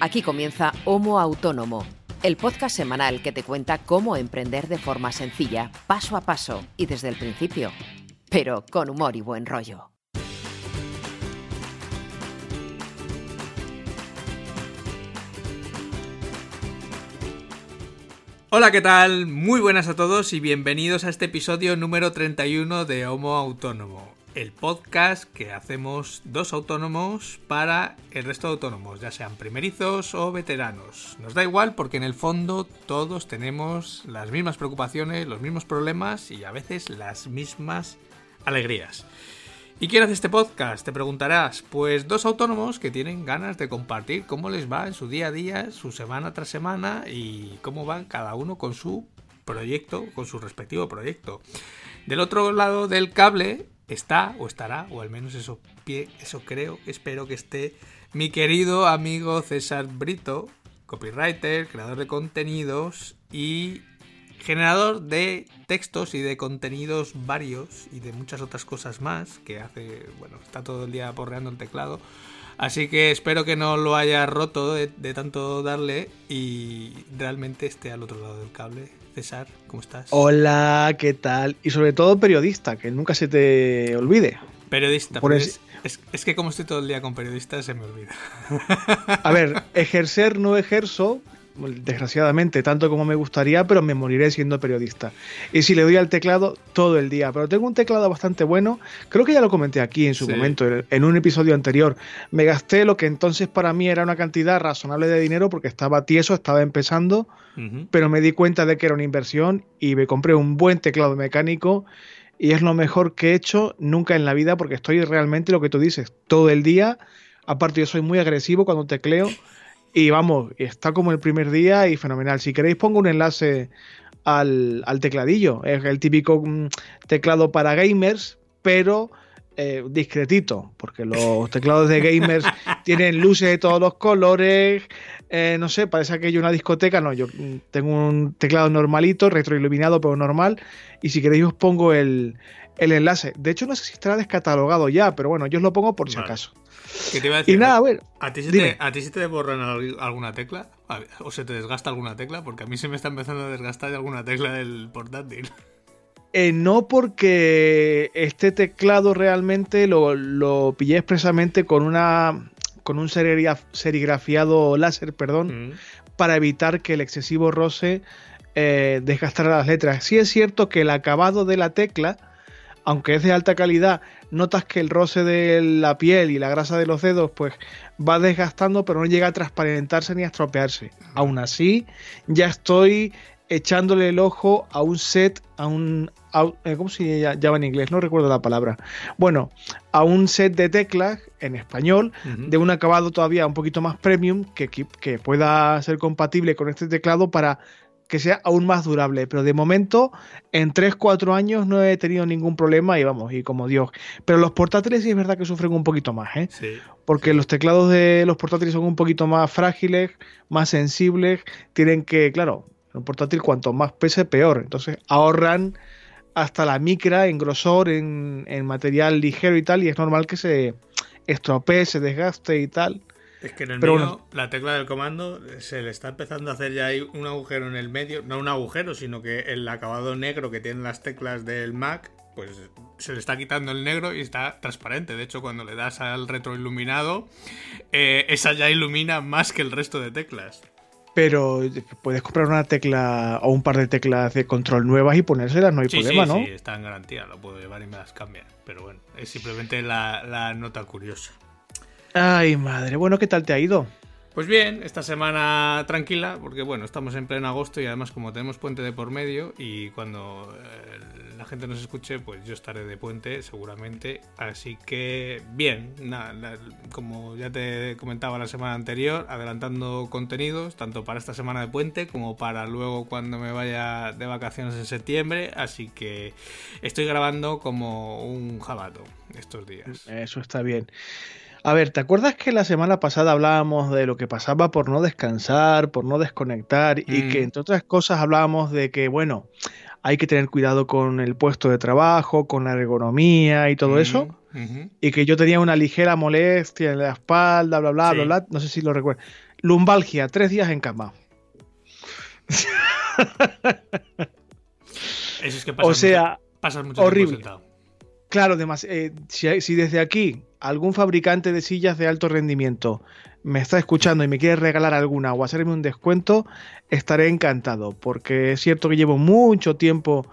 Aquí comienza Homo Autónomo, el podcast semanal que te cuenta cómo emprender de forma sencilla, paso a paso y desde el principio, pero con humor y buen rollo. Hola, ¿qué tal? Muy buenas a todos y bienvenidos a este episodio número 31 de Homo Autónomo, el podcast que hacemos dos autónomos para el resto de autónomos, ya sean primerizos o veteranos. Nos da igual porque en el fondo todos tenemos las mismas preocupaciones, los mismos problemas y a veces las mismas alegrías. ¿Y quién hace este podcast? Te preguntarás. Pues dos autónomos que tienen ganas de compartir cómo les va en su día a día, su semana tras semana y cómo van cada uno con su proyecto, con su respectivo proyecto. Del otro lado del cable está o estará, o al menos eso, eso creo, espero que esté mi querido amigo César Brito, copywriter, creador de contenidos y generador de textos y de contenidos varios y de muchas otras cosas más que hace, bueno, está todo el día porreando el teclado. Así que espero que no lo haya roto de, tanto darle y realmente esté al otro lado del cable. César, ¿cómo estás? Hola, ¿qué tal? Y sobre todo periodista, que nunca se te olvide. Periodista, pues, es, es, que como estoy todo el día con periodistas se me olvida. A ver, ejercer no ejerzo, desgraciadamente, tanto como me gustaría, pero me moriré siendo periodista. Y si le doy al teclado todo el día, pero tengo un teclado bastante bueno, creo que ya lo comenté aquí en su momento, en un episodio anterior. Me gasté lo que entonces para mí era una cantidad razonable de dinero porque estaba tieso, estaba empezando, pero me di cuenta de que era una inversión y me compré un buen teclado mecánico y es lo mejor que he hecho nunca en la vida porque estoy realmente lo que tú dices, todo el día. Aparte yo soy muy agresivo cuando tecleo y vamos, está como el primer día y fenomenal. Si queréis pongo un enlace al, tecladillo. Es el típico mm, teclado para gamers, pero eh, discretito, porque los teclados de gamers tienen luces de todos los colores. Eh, no sé, parece que hay una discoteca. No, yo mm, tengo un teclado normalito, retroiluminado, pero normal. Y si queréis os pongo el, enlace. De hecho, no sé si estará descatalogado ya, pero bueno, yo os lo pongo por si acaso. ¿Qué te iba a decir? Y nada, bueno. ¿A ti, se te, ¿A ti se te borran alguna tecla? ¿O se te desgasta alguna tecla? Porque a mí se me está empezando a desgastar alguna tecla del portátil. Eh, no porque este teclado realmente lo, lo pillé expresamente con una con un serigrafiado láser, perdón, mm. para evitar que el excesivo roce eh, desgastara las letras. Sí es cierto que el acabado de la tecla, aunque es de alta calidad, notas que el roce de la piel y la grasa de los dedos pues va desgastando pero no llega a transparentarse ni a estropearse. Aún así, ya estoy echándole el ojo a un set, a un... Eh, ¿Cómo se llama en inglés? No recuerdo la palabra. Bueno, a un set de teclas en español de un acabado todavía un poquito más premium que, que pueda ser compatible con este teclado para que sea aún más durable. Pero de momento, en 3-4 años no he tenido ningún problema y vamos, y como Dios. Pero los portátiles sí es verdad que sufren un poquito más, ¿eh? Porque los teclados de los portátiles son un poquito más frágiles, más sensibles. Tienen que, claro, un portátil cuanto más pese, peor. Entonces ahorran hasta la micra en grosor, en, en material ligero y tal, y es normal que se estropee, se desgaste y tal. Es que en el medio la tecla del comando se le está empezando a hacer ya ahí un agujero en el medio. No un agujero, sino que el acabado negro que tienen las teclas del Mac, pues se le está quitando el negro y está transparente. De hecho, cuando le das al retroiluminado, eh, esa ya ilumina más que el resto de teclas. Pero puedes comprar una tecla o un par de teclas de control nuevas y ponérselas, no hay problema, ¿no? Sí, está en garantía, lo puedo llevar y me las cambian. Pero bueno, es simplemente la nota curiosa. Ay, madre. Bueno, ¿qué tal te ha ido? Pues bien, esta semana tranquila, porque bueno, estamos en pleno agosto y además como tenemos puente de por medio y cuando eh, la gente nos escuche, pues yo estaré de puente seguramente. Así que bien, nada, como ya te comentaba la semana anterior, adelantando contenidos, tanto para esta semana de puente como para luego cuando me vaya de vacaciones en septiembre. Así que estoy grabando como un jabato estos días. Eso está bien. A ver, ¿te acuerdas que la semana pasada hablábamos de lo que pasaba por no descansar, por no desconectar y que mm. entre otras cosas hablábamos de que, bueno, hay que tener cuidado con el puesto de trabajo, con la ergonomía y todo eso. Y que yo tenía una ligera molestia en la espalda, bla, bla, bla, bla. No sé si lo recuerdo. Lumbalgia, tres días en cama. Eso es que pasa o sea, mucho, horrible. Claro, eh, si, desde aquí algún fabricante de sillas de alto rendimiento me está escuchando y me quiere regalar alguna o hacerme un descuento, estaré encantado, porque es cierto que llevo mucho tiempo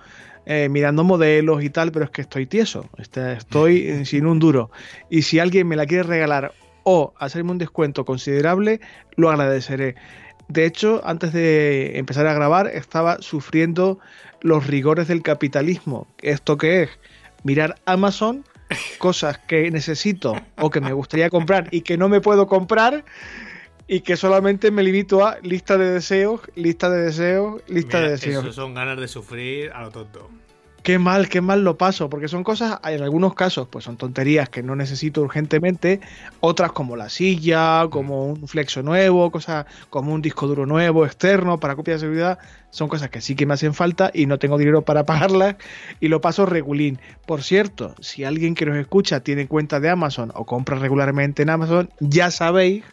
eh, mirando modelos y tal, pero es que estoy tieso, este, estoy sin un duro. Y si alguien me la quiere regalar o hacerme un descuento considerable, lo agradeceré. De hecho, antes de empezar a grabar, estaba sufriendo los rigores del capitalismo. ¿Esto qué es? Mirar Amazon, cosas que necesito o que me gustaría comprar y que no me puedo comprar y que solamente me limito a lista de deseos, lista de deseos, lista de deseos. Eso son ganas de sufrir a lo tonto qué mal, qué mal lo paso, porque son cosas, en algunos casos, pues son tonterías que no necesito urgentemente, otras como la silla, como un flexo nuevo, cosas como un disco duro nuevo, externo, para copia de seguridad, son cosas que sí que me hacen falta y no tengo dinero para pagarlas y lo paso regulín. Por cierto, si alguien que nos escucha tiene cuenta de Amazon o compra regularmente en Amazon, ya sabéis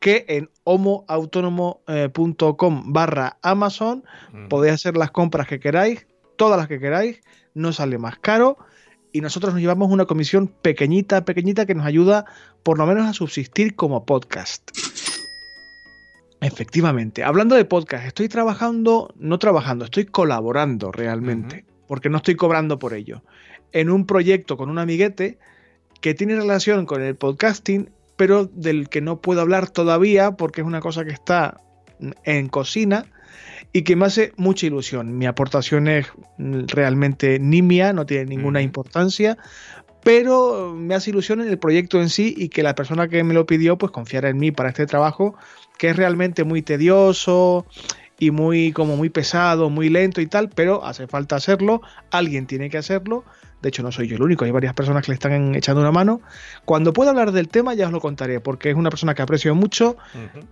que en homoautónomo.com barra Amazon podéis hacer las compras que queráis todas las que queráis, no sale más caro y nosotros nos llevamos una comisión pequeñita, pequeñita que nos ayuda por lo menos a subsistir como podcast. Efectivamente, hablando de podcast, estoy trabajando, no trabajando, estoy colaborando realmente, porque no estoy cobrando por ello, en un proyecto con un amiguete que tiene relación con el podcasting, pero del que no puedo hablar todavía porque es una cosa que está en cocina y que me hace mucha ilusión. Mi aportación es realmente nimia, no tiene ninguna importancia, pero me hace ilusión en el proyecto en sí y que la persona que me lo pidió pues confiara en mí para este trabajo, que es realmente muy tedioso y muy como muy pesado, muy lento y tal, pero hace falta hacerlo, alguien tiene que hacerlo. De hecho, no soy yo el único, hay varias personas que le están echando una mano. Cuando pueda hablar del tema ya os lo contaré, porque es una persona que aprecio mucho,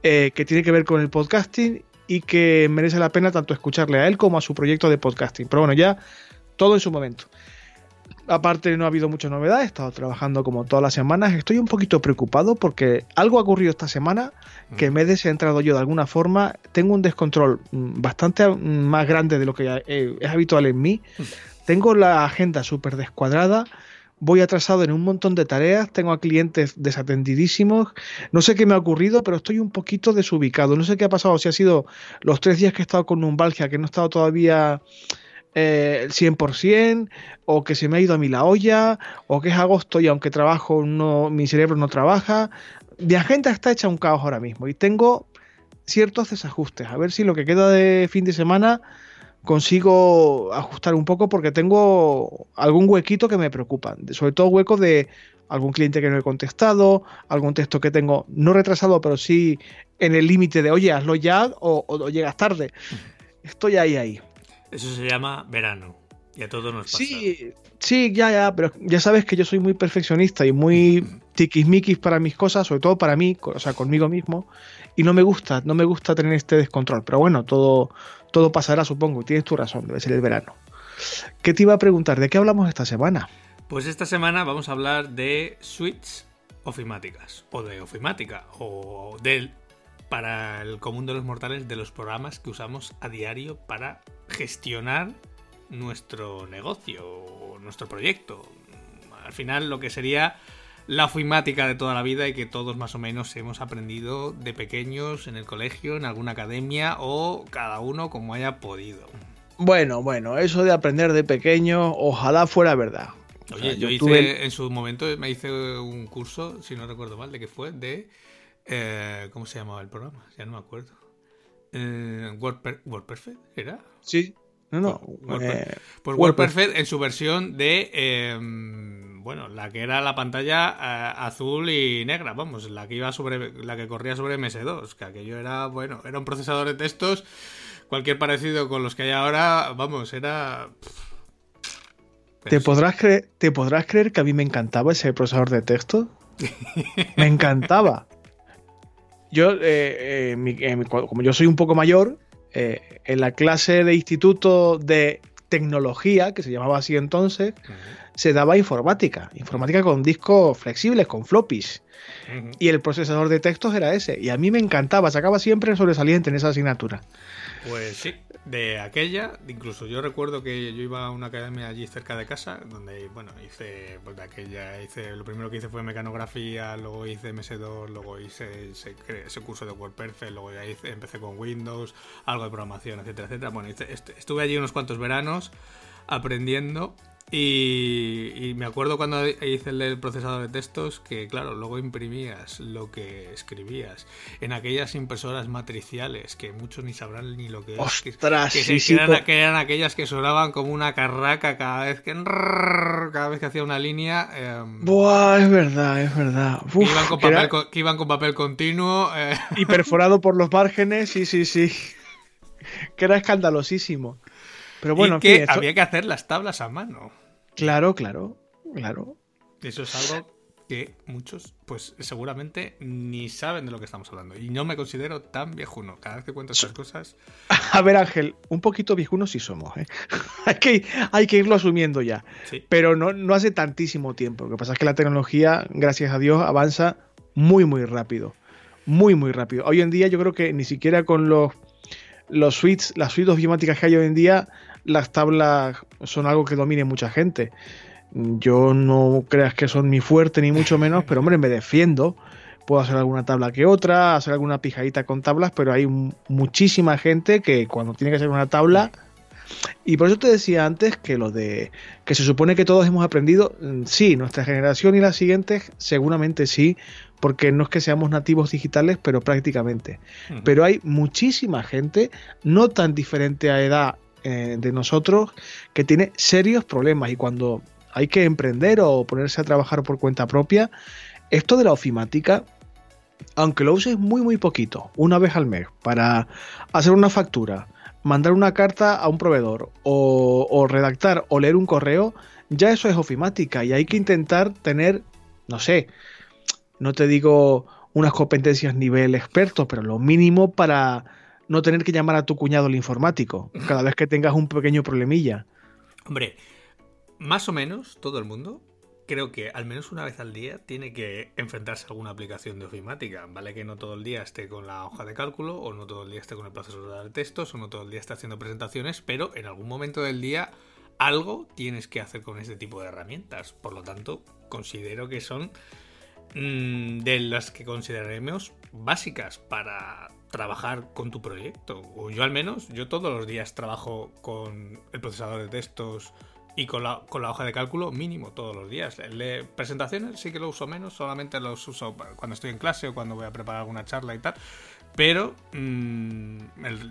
eh, que tiene que ver con el podcasting y que merece la pena tanto escucharle a él como a su proyecto de podcasting. Pero bueno, ya todo en su momento. Aparte no ha habido mucha novedad, he estado trabajando como todas las semanas, estoy un poquito preocupado porque algo ha ocurrido esta semana que me he descentrado yo de alguna forma, tengo un descontrol mm, bastante mm, más grande de lo que es habitual en mí, tengo la agenda súper descuadrada, voy atrasado en un montón de tareas, tengo a clientes desatendidísimos, no sé qué me ha ocurrido, pero estoy un poquito desubicado, no sé qué ha pasado, si ha sido los tres días que he estado con lumbalgia, que no he estado todavía eh, 100%, o que se me ha ido a mí la olla, o que es agosto y aunque trabajo, no, mi cerebro no trabaja. Mi agenda está hecha un caos ahora mismo y tengo ciertos desajustes. A ver si lo que queda de fin de semana consigo ajustar un poco porque tengo algún huequito que me preocupa, sobre todo huecos de algún cliente que no he contestado, algún texto que tengo no retrasado, pero sí en el límite de, oye, hazlo ya o, llegas tarde. Estoy ahí, ahí. Eso se llama verano. Y a todos nos pasa. Sí, sí, ya, ya, pero ya sabes que yo soy muy perfeccionista y muy tiquismiquis para mis cosas, sobre todo para mí, o sea, conmigo mismo, y no me gusta, no me gusta tener este descontrol, pero bueno, todo, todo pasará, supongo. Tienes tu razón, debe ser el verano. ¿Qué te iba a preguntar? ¿De qué hablamos esta semana? Pues esta semana vamos a hablar de suites ofimáticas, o de ofimática, o del, para el común de los mortales, de los programas que usamos a diario para gestionar nuestro negocio, nuestro proyecto. Al final, lo que sería la ofimática de toda la vida y que todos más o menos hemos aprendido de pequeños en el colegio, en alguna academia o cada uno como haya podido. Bueno, bueno, eso de aprender de pequeño, ojalá fuera verdad. Oye, yo, hice en su momento me hice un curso, si no recuerdo mal, de que fue de eh, ¿cómo se llamaba el programa? Ya no me acuerdo. Eh, WordPerfect, ¿era? Sí. No, no. Eh, pues WordPerfect en su versión de em, bueno, la que era la pantalla eh, azul y negra, vamos, la que iba sobre, la que corría sobre MS2, que aquello era, bueno, era un procesador de textos, cualquier parecido con los que hay ahora, vamos, era... ¿Te podrás, creer, ¿Te podrás creer que a mí me encantaba ese procesador de texto? me encantaba. Yo, eh, eh, como yo soy un poco mayor, en la clase de instituto de tecnología, que se llamaba así entonces, se daba informática. Informática con discos flexibles, con floppies. Y el procesador de textos era ese. Y a mí me encantaba, sacaba siempre sobresaliente en esa asignatura. Pues sí, de aquella, incluso yo recuerdo que yo iba a una academia allí cerca de casa, donde, bueno, hice, pues de aquella, hice, lo primero que hice fue mecanografía, luego hice MS2, luego hice ese, curso de WordPerfect, luego ya hice, empecé con Windows, algo de programación, etcétera, etcétera. Bueno, estuve allí unos cuantos veranos aprendiendo y, me acuerdo cuando hice el procesador de textos que, claro, luego imprimías lo que escribías en aquellas impresoras matriciales que muchos ni sabrán ni lo que es. que, eran, aquellas que sonaban como una carraca cada vez que cada vez que hacía una línea. Em, Buah, es verdad, es verdad. que, iban con papel, que iban con papel continuo. Eh. Y perforado por los márgenes, sí, sí, sí. Que era escandalosísimo. Pero bueno, que había que hacer las tablas a mano. Claro, claro, claro. Eso es algo que muchos, pues seguramente ni saben de lo que estamos hablando. Y no me considero tan viejuno. Cada vez que cuento estas cosas. A ver, Ángel, un poquito viejuno sí somos, ¿eh? hay, que, hay que irlo asumiendo ya. Pero no, no hace tantísimo tiempo. Lo que pasa es que la tecnología, gracias a Dios, avanza muy, muy rápido. Muy, muy rápido. Hoy en día yo creo que ni siquiera con los, los suites, las suites biomáticas que hay hoy en día, las tablas son algo que domine mucha gente. Yo no creas que son mi fuerte ni mucho menos, pero hombre, me defiendo. Puedo hacer alguna tabla que otra, hacer alguna pijadita con tablas, pero hay muchísima gente que cuando tiene que hacer una tabla... Y por eso te decía antes que lo de que se supone que todos hemos aprendido, mm, sí, nuestra generación y las siguientes seguramente sí, porque no es que seamos nativos digitales, pero prácticamente. Pero hay muchísima gente, no tan diferente a edad eh, de nosotros que tiene serios problemas. Y cuando hay que emprender o ponerse a trabajar por cuenta propia, esto de la ofimática, aunque lo uses muy muy poquito, una vez al mes, para hacer una factura, mandar una carta a un proveedor o, o redactar o leer un correo, ya eso es ofimática y hay que intentar tener, no sé, no te digo unas competencias nivel experto, pero lo mínimo para no tener que llamar a tu cuñado el informático cada vez que tengas un pequeño problemilla. Hombre, más o menos todo el mundo creo que al menos una vez al día tiene que enfrentarse a alguna aplicación de ofimática. Vale que no todo el día esté con la hoja de cálculo, o no todo el día esté con el procesador de textos, o no todo el día esté haciendo presentaciones, pero en algún momento del día algo tienes que hacer con este tipo de herramientas. Por lo tanto, considero que son de las que consideraremos básicas para trabajar con tu proyecto. O yo al menos, yo todos los días trabajo con el procesador de textos y con la, hoja de cálculo mínimo todos los días. Presentaciones sí que lo uso menos, solamente los uso cuando estoy en clase o cuando voy a preparar alguna charla y tal. Pero mm,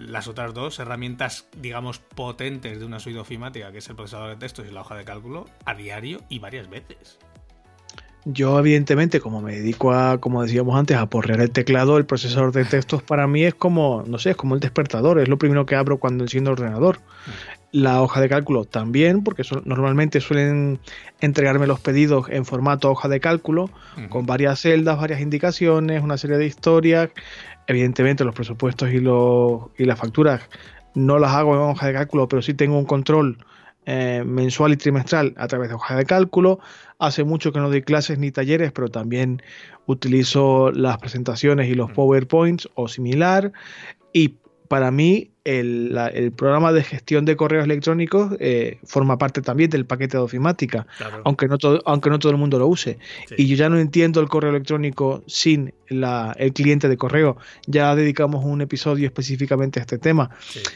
las otras dos herramientas, digamos, potentes de una suite ofimática, que es el procesador de textos y la hoja de cálculo, a diario y varias veces. Yo, evidentemente, como me dedico a, como decíamos antes, a porrear el teclado, el procesador de textos para mí es como, no sé, es como el despertador, es lo primero que abro cuando enciendo el ordenador. La hoja de cálculo también, porque normalmente suelen entregarme los pedidos en formato hoja de cálculo, con varias celdas, varias indicaciones, una serie de historias. Evidentemente, los presupuestos y, los, y las facturas no las hago en hoja de cálculo, pero sí tengo un control eh, mensual y trimestral a través de hoja de cálculo. Hace mucho que no doy clases ni talleres, pero también utilizo las presentaciones y los. PowerPoints o similar. Y para mí el, programa de gestión de correos electrónicos eh, forma parte también del paquete de ofimática, aunque, no todo, aunque no todo el mundo lo use. Y yo ya no entiendo el correo electrónico sin el cliente de correo. Ya dedicamos un episodio específicamente a este tema.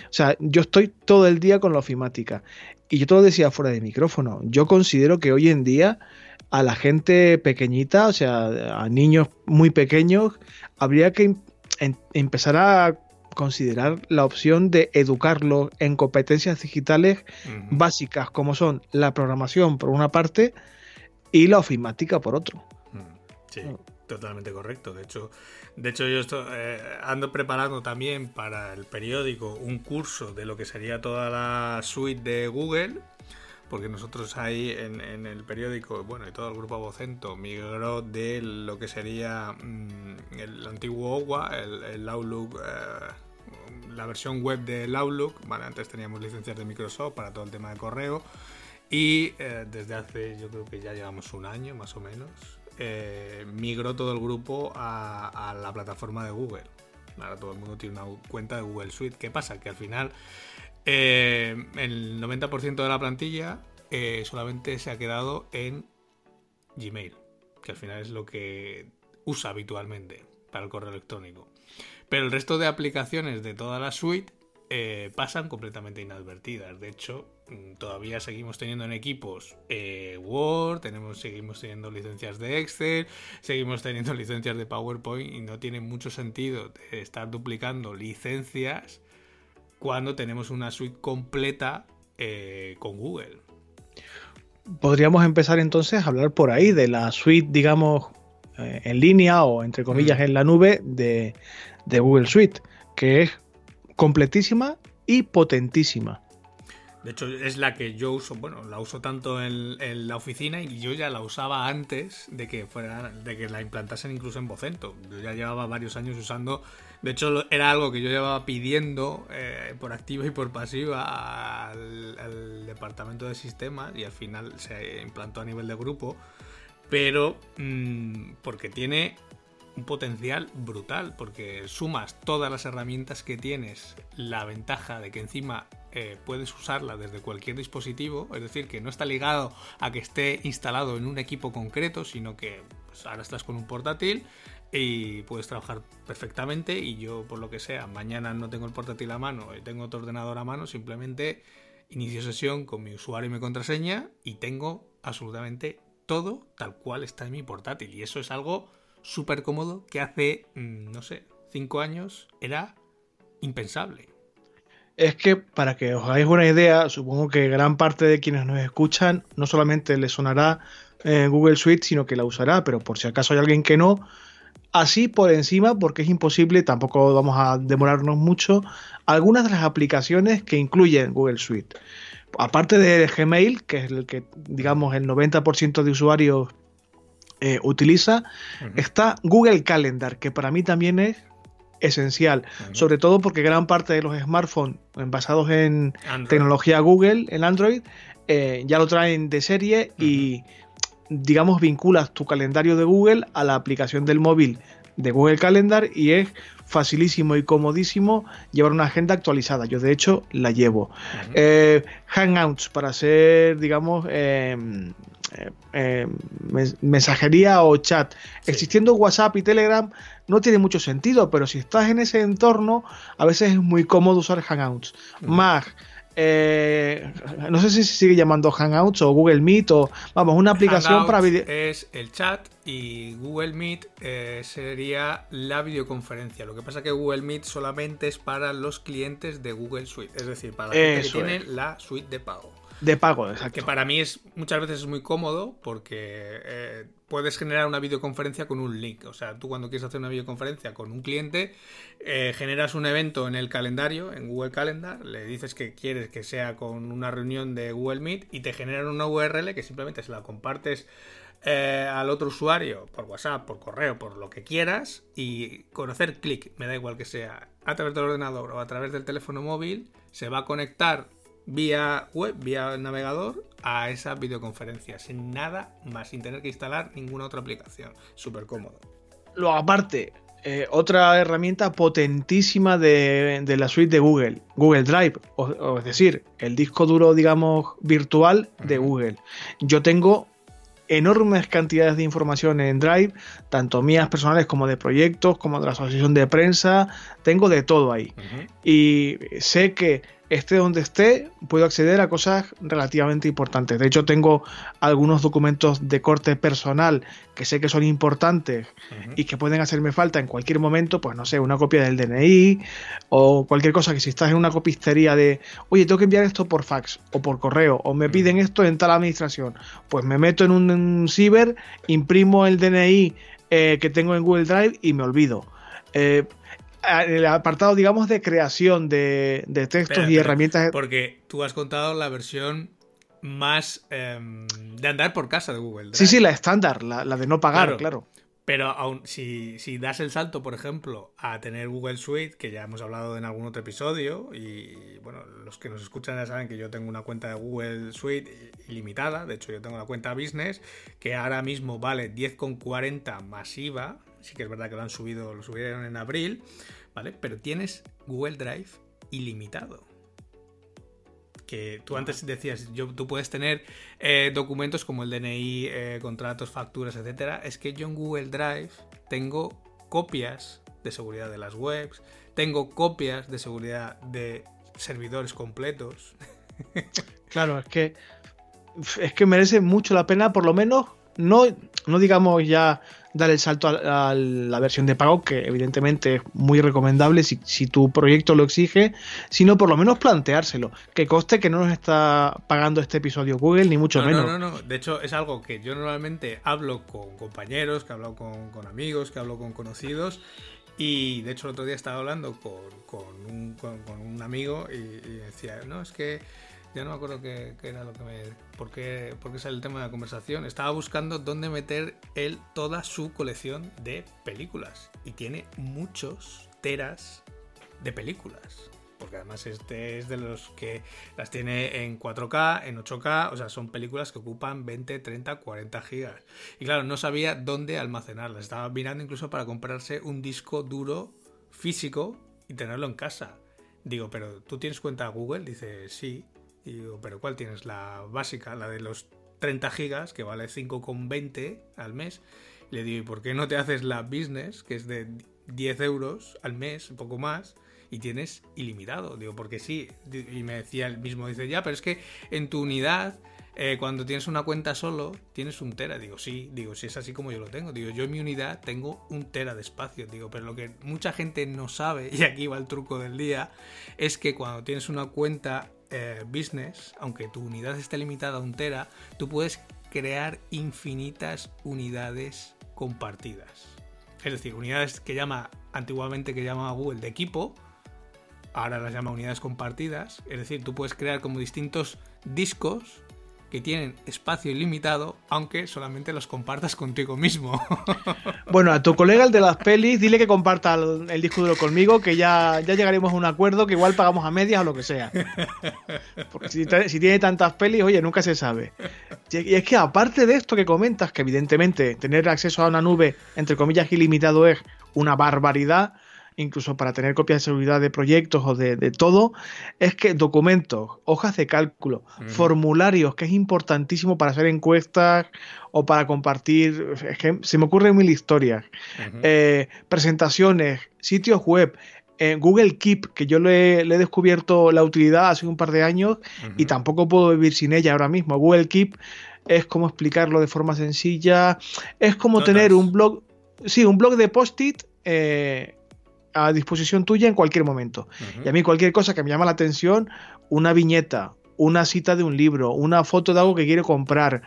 O sea, yo estoy todo el día con la ofimática. Y yo te lo decía fuera de micrófono. Yo considero que hoy en día a la gente pequeñita, o sea, a niños muy pequeños, habría que em, empezar a considerar la opción de educarlos en competencias digitales básicas como son la programación por una parte y la ofimática por otro. Sí, totalmente correcto. De hecho, de hecho, yo estoy, eh, ando preparando también para el periódico un curso de lo que sería toda la suite de Google, porque nosotros ahí en, el periódico, bueno, y todo el grupo Vocento migró de lo que sería mm, el antiguo OWA, el, Outlook, eh, la versión web del Outlook. Antes teníamos licencias de Microsoft para todo el tema de correo. Y eh, desde hace, yo creo que ya llevamos un año más o menos, eh, migró todo el grupo a, la plataforma de Google. Ahora todo el mundo tiene una cuenta de Google Suite. ¿Qué pasa? Que al final eh, el 90% de la plantilla solamente se ha quedado en Gmail, que al final es lo que usa habitualmente para el correo electrónico. Pero el resto de aplicaciones de toda la suite eh, pasan completamente inadvertidas. De hecho, mm, todavía seguimos teniendo en equipos eh, Word, tenemos, seguimos teniendo licencias de Excel, seguimos teniendo licencias de PowerPoint y no tiene mucho sentido estar duplicando licencias cuando tenemos una suite completa eh, con Google. Podríamos empezar entonces a hablar por ahí de la suite, digamos, en línea o entre comillas mm. en la nube de, de Google Suite, que es completísima y potentísima. De hecho, es la que yo uso, bueno, la uso tanto en, la oficina y yo ya la usaba antes de que fuera, de que la implantasen incluso en Vocento. Yo ya llevaba varios años usando, de hecho era algo que yo llevaba pidiendo eh, por activa y por pasiva al, departamento de sistemas y al final se implantó a nivel de grupo, pero mm, porque tiene un potencial brutal porque sumas todas las herramientas que tienes, la ventaja de que encima eh, puedes usarla desde cualquier dispositivo, es decir, que no está ligado a que esté instalado en un equipo concreto, sino que pues, ahora estás con un portátil y puedes trabajar perfectamente y yo por lo que sea, mañana no tengo el portátil a mano tengo otro ordenador a mano, simplemente inicio sesión con mi usuario y mi contraseña y tengo absolutamente todo tal cual está en mi portátil y eso es algo súper cómodo que hace, mm, no sé, cinco años era impensable. Es que para que os hagáis una idea, supongo que gran parte de quienes nos escuchan no solamente le sonará Google Suite, sino que la usará, pero por si acaso hay alguien que no, así por encima, porque es imposible, tampoco vamos a demorarnos mucho, algunas de las aplicaciones que incluyen Google Suite. Aparte de Gmail, que es el que, digamos, el 90% de usuarios eh, utiliza, está Google Calendar, que para mí también es esencial, sobre todo porque gran parte de los smartphones basados en tecnología Google, en Android, eh, ya lo traen de serie y digamos vinculas tu calendario de Google a la aplicación del móvil de Google Calendar y es facilísimo y comodísimo llevar una agenda actualizada. Yo de hecho la llevo. Eh, Hangouts para ser, digamos, em, eh, eh, mensajería o chat. Existiendo WhatsApp y Telegram no tiene mucho sentido, pero si estás en ese entorno, a veces es muy cómodo usar Hangouts. Mag, eh, no sé si se sigue llamando Hangouts o Google Meet o vamos, una aplicación para video. Es el chat y Google Meet sería la videoconferencia. Lo que pasa que Google Meet solamente es para los clientes de Google Suite, es decir, para los que tienen la suite de pago. De pago, exacto. Que para mí es muchas veces es muy cómodo porque eh, puedes generar una videoconferencia con un link. O sea, tú cuando quieres hacer una videoconferencia con un cliente, eh, generas un evento en el calendario, en Google Calendar, le dices que quieres que sea con una reunión de Google Meet y te generan una URL que simplemente se la compartes eh, al otro usuario por WhatsApp, por correo, por lo que quieras y conocer clic, me da igual que sea a través del ordenador o a través del teléfono móvil, se va a conectar vía web, vía navegador, a esa videoconferencia, sin nada más, sin tener que instalar ninguna otra aplicación. Súper cómodo. Lo aparte, eh, otra herramienta potentísima de, la suite de Google, Google Drive, o, es decir, el disco duro, digamos, virtual de Google. Yo tengo enormes cantidades de información en Drive, tanto mías personales como de proyectos, como de la asociación de prensa, tengo de todo ahí. Y sé que esté donde esté, puedo acceder a cosas relativamente importantes. De hecho, tengo algunos documentos de corte personal que sé que son importantes y que pueden hacerme falta en cualquier momento, pues no sé, una copia del DNI o cualquier cosa que si estás en una copistería de, oye, tengo que enviar esto por fax o por correo o me piden esto en tal administración, pues me meto en un, ciber, imprimo el DNI eh, que tengo en Google Drive y me olvido. Eh, el apartado, digamos, de creación de, textos y herramientas. Porque tú has contado la versión más em, de andar por casa de Google. Sí, sí, la estándar, la, de no pagar, claro. Pero aún si, si, das el salto, por ejemplo, a tener Google Suite, que ya hemos hablado en algún otro episodio, y bueno, los que nos escuchan ya saben que yo tengo una cuenta de Google Suite ilimitada, de hecho yo tengo la cuenta Business, que ahora mismo vale 10,40 masiva, sí que es verdad que lo han subido, lo subieron en abril, ¿vale? Pero tienes Google Drive ilimitado que tú antes decías, yo, tú puedes tener eh, documentos como el DNI, eh, contratos, facturas, etcétera. Es que yo en Google Drive tengo copias de seguridad de las webs, tengo copias de seguridad de servidores completos. claro, es que es que merece mucho la pena, por lo menos, no, no digamos ya dar el salto a, la versión de pago, que evidentemente es muy recomendable si, tu proyecto lo exige, sino por lo menos planteárselo. Que coste que no nos está pagando este episodio Google, ni mucho menos. No, no, no. De hecho, es algo que yo normalmente hablo con compañeros, que hablo con, amigos, que hablo con conocidos. Y de hecho, el otro día estaba hablando con, un, amigo y decía, no, es que ya no me acuerdo qué, era lo que me. Por qué, sale el tema de la conversación. Estaba buscando dónde meter él toda su colección de películas. Y tiene muchos teras de películas. Porque además este es de los que las tiene en 4K, en 8K, o sea, son películas que ocupan 20, 30, 40 gigas. Y claro, no sabía dónde almacenarlas. Estaba mirando incluso para comprarse un disco duro físico y tenerlo en casa. Digo, pero ¿tú tienes cuenta Google? Dice, sí. Y digo, ¿pero cuál tienes? La básica, la de los 30 gigas, que vale 5,20 al mes. le digo, ¿y por qué no te haces la business, que es de 10 euros al mes, un poco más, y tienes ilimitado? Digo, porque sí. Y me decía el mismo, dice, ya, pero es que en tu unidad, eh, cuando tienes una cuenta solo, tienes un tera. Digo, sí, digo, si es así como yo lo tengo. Digo, yo en mi unidad tengo un tera de espacio. Digo, pero lo que mucha gente no sabe, y aquí va el truco del día, es que cuando tienes una cuenta eh, business, aunque tu unidad esté limitada a un tera, tú puedes crear infinitas unidades compartidas. Es decir, unidades que llama antiguamente que llamaba Google de equipo, ahora las llama unidades compartidas. Es decir, tú puedes crear como distintos discos tienen espacio ilimitado, aunque solamente los compartas contigo mismo. Bueno, a tu colega el de las pelis, dile que comparta el, disco duro conmigo, que ya, ya llegaremos a un acuerdo, que igual pagamos a medias o lo que sea. Porque si tiene tantas pelis, oye, nunca se sabe. Y es que aparte de esto que comentas, que evidentemente tener acceso a una nube, entre comillas, ilimitado es una barbaridad, incluso para tener copias de seguridad de proyectos o de, todo, es que documentos, hojas de cálculo, formularios, que es importantísimo para hacer encuestas o para compartir, es que se me ocurren mil historias, eh, presentaciones, sitios web, eh, Google Keep, que yo le, he descubierto la utilidad hace un par de años y tampoco puedo vivir sin ella ahora mismo. Google Keep es como explicarlo de forma sencilla, es como tener un blog, sí, un blog de post-it eh, a disposición tuya en cualquier momento. Y a mí cualquier cosa que me llama la atención, una viñeta, una cita de un libro, una foto de algo que quiero comprar,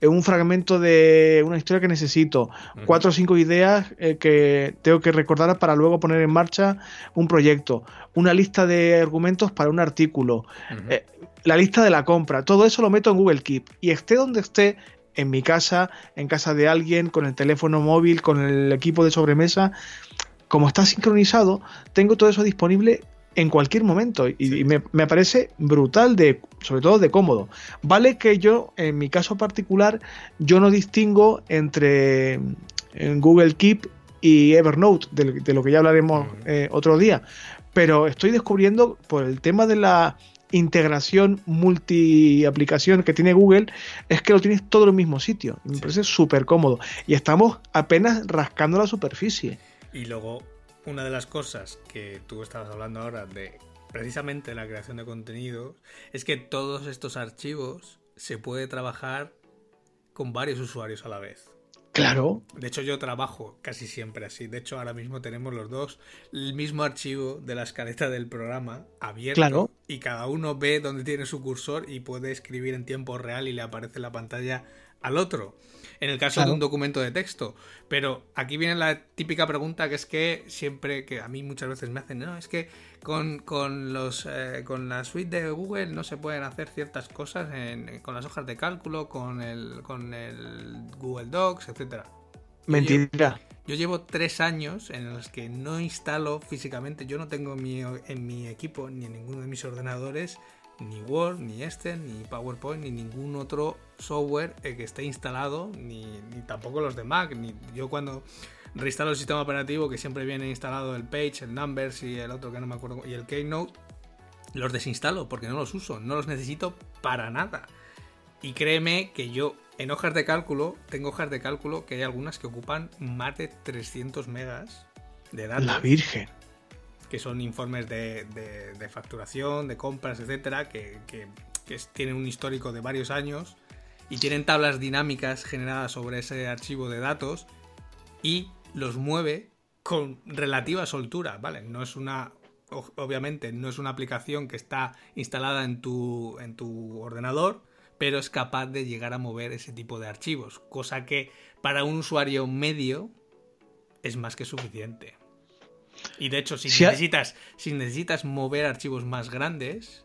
eh, un fragmento de una historia que necesito, cuatro o cinco ideas eh, que tengo que recordar para luego poner en marcha un proyecto, una lista de argumentos para un artículo, eh, la lista de la compra, todo eso lo meto en Google Keep. Y esté donde esté, en mi casa, en casa de alguien, con el teléfono móvil, con el equipo de sobremesa, como está sincronizado, tengo todo eso disponible en cualquier momento. Y, me, parece brutal de sobre todo de cómodo. Vale que yo en mi caso particular yo no distingo entre Google Keep y Evernote de, lo que ya hablaremos eh, otro día. Pero estoy descubriendo por el tema de la integración multi aplicación que tiene Google es que lo tienes todo en el mismo sitio. Me parece súper cómodo y estamos apenas rascando la superficie y luego, una de las cosas que tú estabas hablando ahora de precisamente la creación de contenido es que todos estos archivos se puede trabajar con varios usuarios a la vez. Claro. De hecho, yo trabajo casi siempre así. De hecho, ahora mismo tenemos los dos el mismo archivo de la escaleta del programa abierto. Claro. Y cada uno ve dónde tiene su cursor y puede escribir en tiempo real y le aparece la pantalla al otro en el caso de un documento de texto. Pero aquí viene la típica pregunta que es que siempre, que a mí muchas veces me hacen, no, es que con, con los, eh, con la suite de Google no se pueden hacer ciertas cosas con las hojas de cálculo, con el, con el Google Docs, etcétera. Mentira. Yo llevo tres años en los que no instalo físicamente, yo no tengo en mi equipo ni en ninguno de mis ordenadores ni Word, ni este, ni PowerPoint, ni ningún otro software eh, que esté instalado, ni, tampoco los de Mac. Ni, yo cuando reinstalo el sistema operativo que siempre viene instalado el Page, el Numbers y el otro que no me acuerdo, y el Keynote, los desinstalo porque no los uso, no los necesito para nada. Y créeme que yo en hojas de cálculo, tengo hojas de cálculo que hay algunas que ocupan más de 300 megas de datos. La Virgen. Que son informes de, facturación, de compras, etcétera, que, tienen un histórico de varios años y tienen tablas dinámicas generadas sobre ese archivo de datos y los mueve con relativa soltura, ¿vale? No es una obviamente no es una aplicación que está instalada en tu, en tu ordenador, pero es capaz de llegar a mover ese tipo de archivos, cosa que para un usuario medio es más que suficiente. Y de hecho, si, necesitas, si necesitas mover archivos más grandes,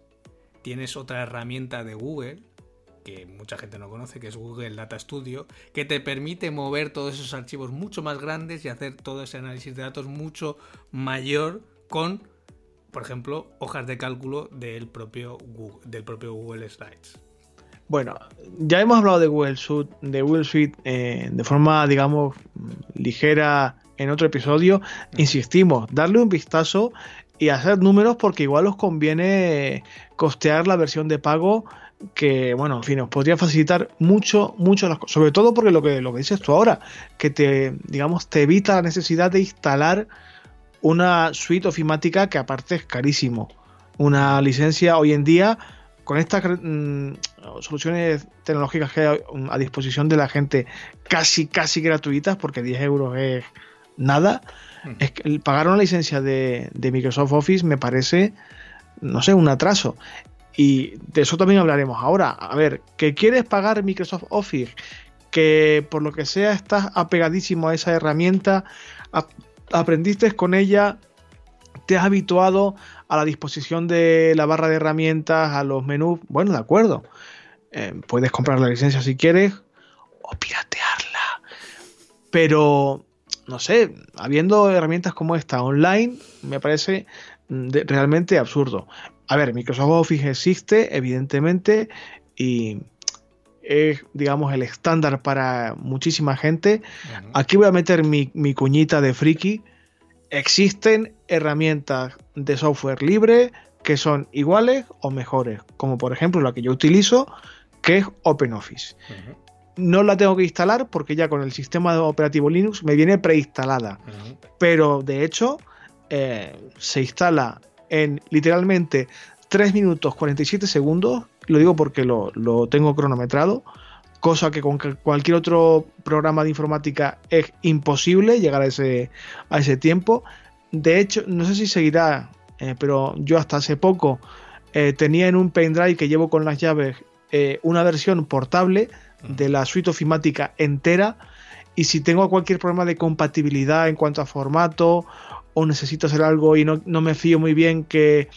tienes otra herramienta de Google que mucha gente no conoce, que es Google Data Studio, que te permite mover todos esos archivos mucho más grandes y hacer todo ese análisis de datos mucho mayor con, por ejemplo, hojas de cálculo del propio Google, del propio Google Slides. Bueno, ya hemos hablado de Google Suite, de Google Suite eh, de forma, digamos, ligera en otro episodio. Insistimos, darle un vistazo y hacer números porque igual os conviene costear la versión de pago que, bueno, en fin, os podría facilitar mucho, mucho las cosas. Sobre todo porque lo que, lo que dices tú ahora, que te, digamos, te evita la necesidad de instalar una suite ofimática que aparte es carísimo. Una licencia hoy en día con estas mm, soluciones tecnológicas que hay a disposición de la gente casi, casi gratuitas, porque 10 euros es nada, es que pagar una licencia de, Microsoft Office me parece, no sé, un atraso. Y de eso también hablaremos ahora. A ver, ¿qué quieres pagar Microsoft Office? Que por lo que sea estás apegadísimo a esa herramienta, aprendiste con ella, te has habituado a la disposición de la barra de herramientas, a los menús, bueno, de acuerdo. Eh, puedes comprar la licencia si quieres o piratearla. Pero, no sé, habiendo herramientas como esta online, me parece mm, realmente absurdo. A ver, Microsoft Office existe, evidentemente, y es, digamos, el estándar para muchísima gente. Aquí voy a meter mi, mi cuñita de friki existen herramientas de software libre que son iguales o mejores, como por ejemplo la que yo utilizo, que es OpenOffice. No la tengo que instalar porque ya con el sistema operativo Linux me viene preinstalada, pero de hecho eh, se instala en literalmente 3 minutos 47 segundos, lo digo porque lo, lo tengo cronometrado, cosa que con cualquier otro programa de informática es imposible llegar a ese, a ese tiempo. De hecho, no sé si seguirá, eh, pero yo hasta hace poco eh, tenía en un pendrive que llevo con las llaves una versión portable de la suite ofimática entera y si tengo cualquier problema de compatibilidad en cuanto a formato o necesito hacer algo y no, no me fío muy bien que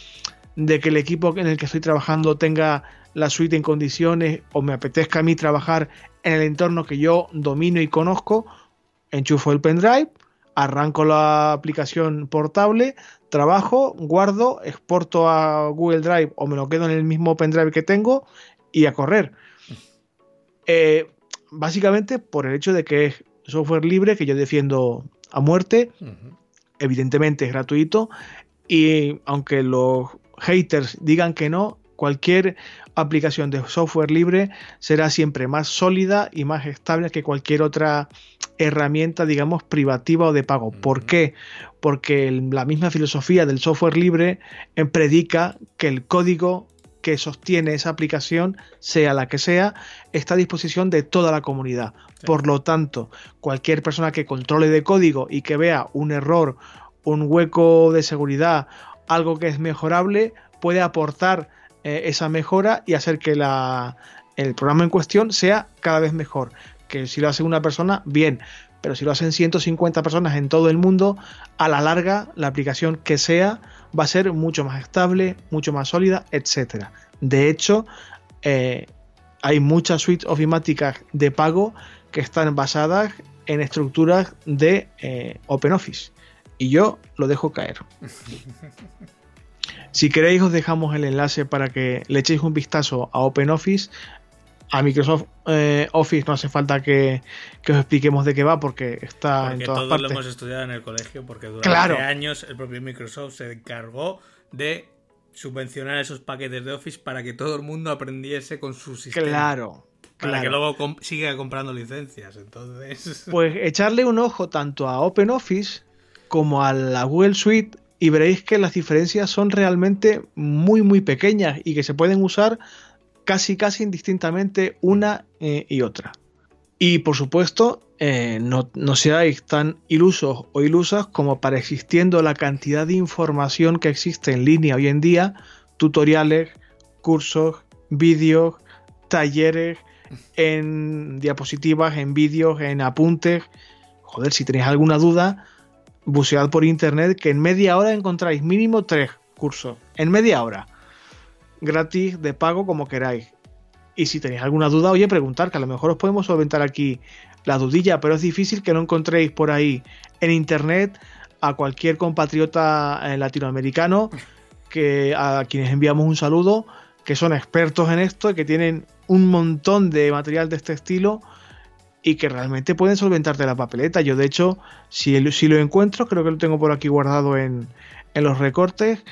de que el equipo en el que estoy trabajando tenga la suite en condiciones o me apetezca a mí trabajar en el entorno que yo domino y conozco, enchufo el pendrive, arranco la aplicación portable, trabajo, guardo, exporto a Google Drive o me lo quedo en el mismo pendrive que tengo y a correr. Eh, básicamente por el hecho de que es software libre que yo defiendo a muerte, evidentemente es gratuito y aunque los haters digan que no, cualquier aplicación de software libre será siempre más sólida y más estable que cualquier otra herramienta, digamos, privativa o de pago. ¿Por qué? Porque la misma filosofía del software libre predica que el código que sostiene esa aplicación, sea la que sea, está a disposición de toda la comunidad. Por lo tanto, cualquier persona que controle de código y que vea un error, un hueco de seguridad, algo que es mejorable, puede aportar eh, esa mejora y hacer que la, el programa en cuestión sea cada vez mejor. Que si lo hace una persona, bien, pero si lo hacen 150 personas en todo el mundo, a la larga la aplicación que sea va a ser mucho más estable, mucho más sólida, etc. De hecho, eh, hay muchas suites ofimáticas de pago que están basadas en estructuras de eh, OpenOffice. Y yo lo dejo caer. Si queréis os dejamos el enlace para que le echéis un vistazo a OpenOffice. A Microsoft eh, Office no hace falta que, os expliquemos de qué va porque está en todas todos lo hemos estudiado en el colegio porque durante años el propio Microsoft se encargó de subvencionar esos paquetes de Office para que todo el mundo aprendiese con su sistema. Claro. Para que luego siga comprando licencias. Entonces. Pues echarle un ojo tanto a OpenOffice como a la Google Suite y veréis que las diferencias son realmente muy muy pequeñas y que se pueden usar casi casi indistintamente una eh, y otra. Y por supuesto, eh, no, no, seáis tan ilusos o ilusas como para existiendo la cantidad de información que existe en línea hoy en día, tutoriales, cursos, vídeos, talleres, en diapositivas, en vídeos, en apuntes. Joder, si tenéis alguna duda, bucead por internet que en media hora encontráis mínimo tres cursos. En media hora. Gratis, de pago, como queráis. Y si tenéis alguna duda, oye, preguntar, que a lo mejor os podemos solventar aquí la dudilla, pero es difícil que no encontréis por ahí en internet a cualquier compatriota eh, latinoamericano que a quienes enviamos un saludo, que son expertos en esto y que tienen un montón de material de este estilo y que realmente pueden solventarte la papeleta. Yo, de hecho, si, si lo encuentro, creo que lo tengo por aquí guardado en, en los recortes.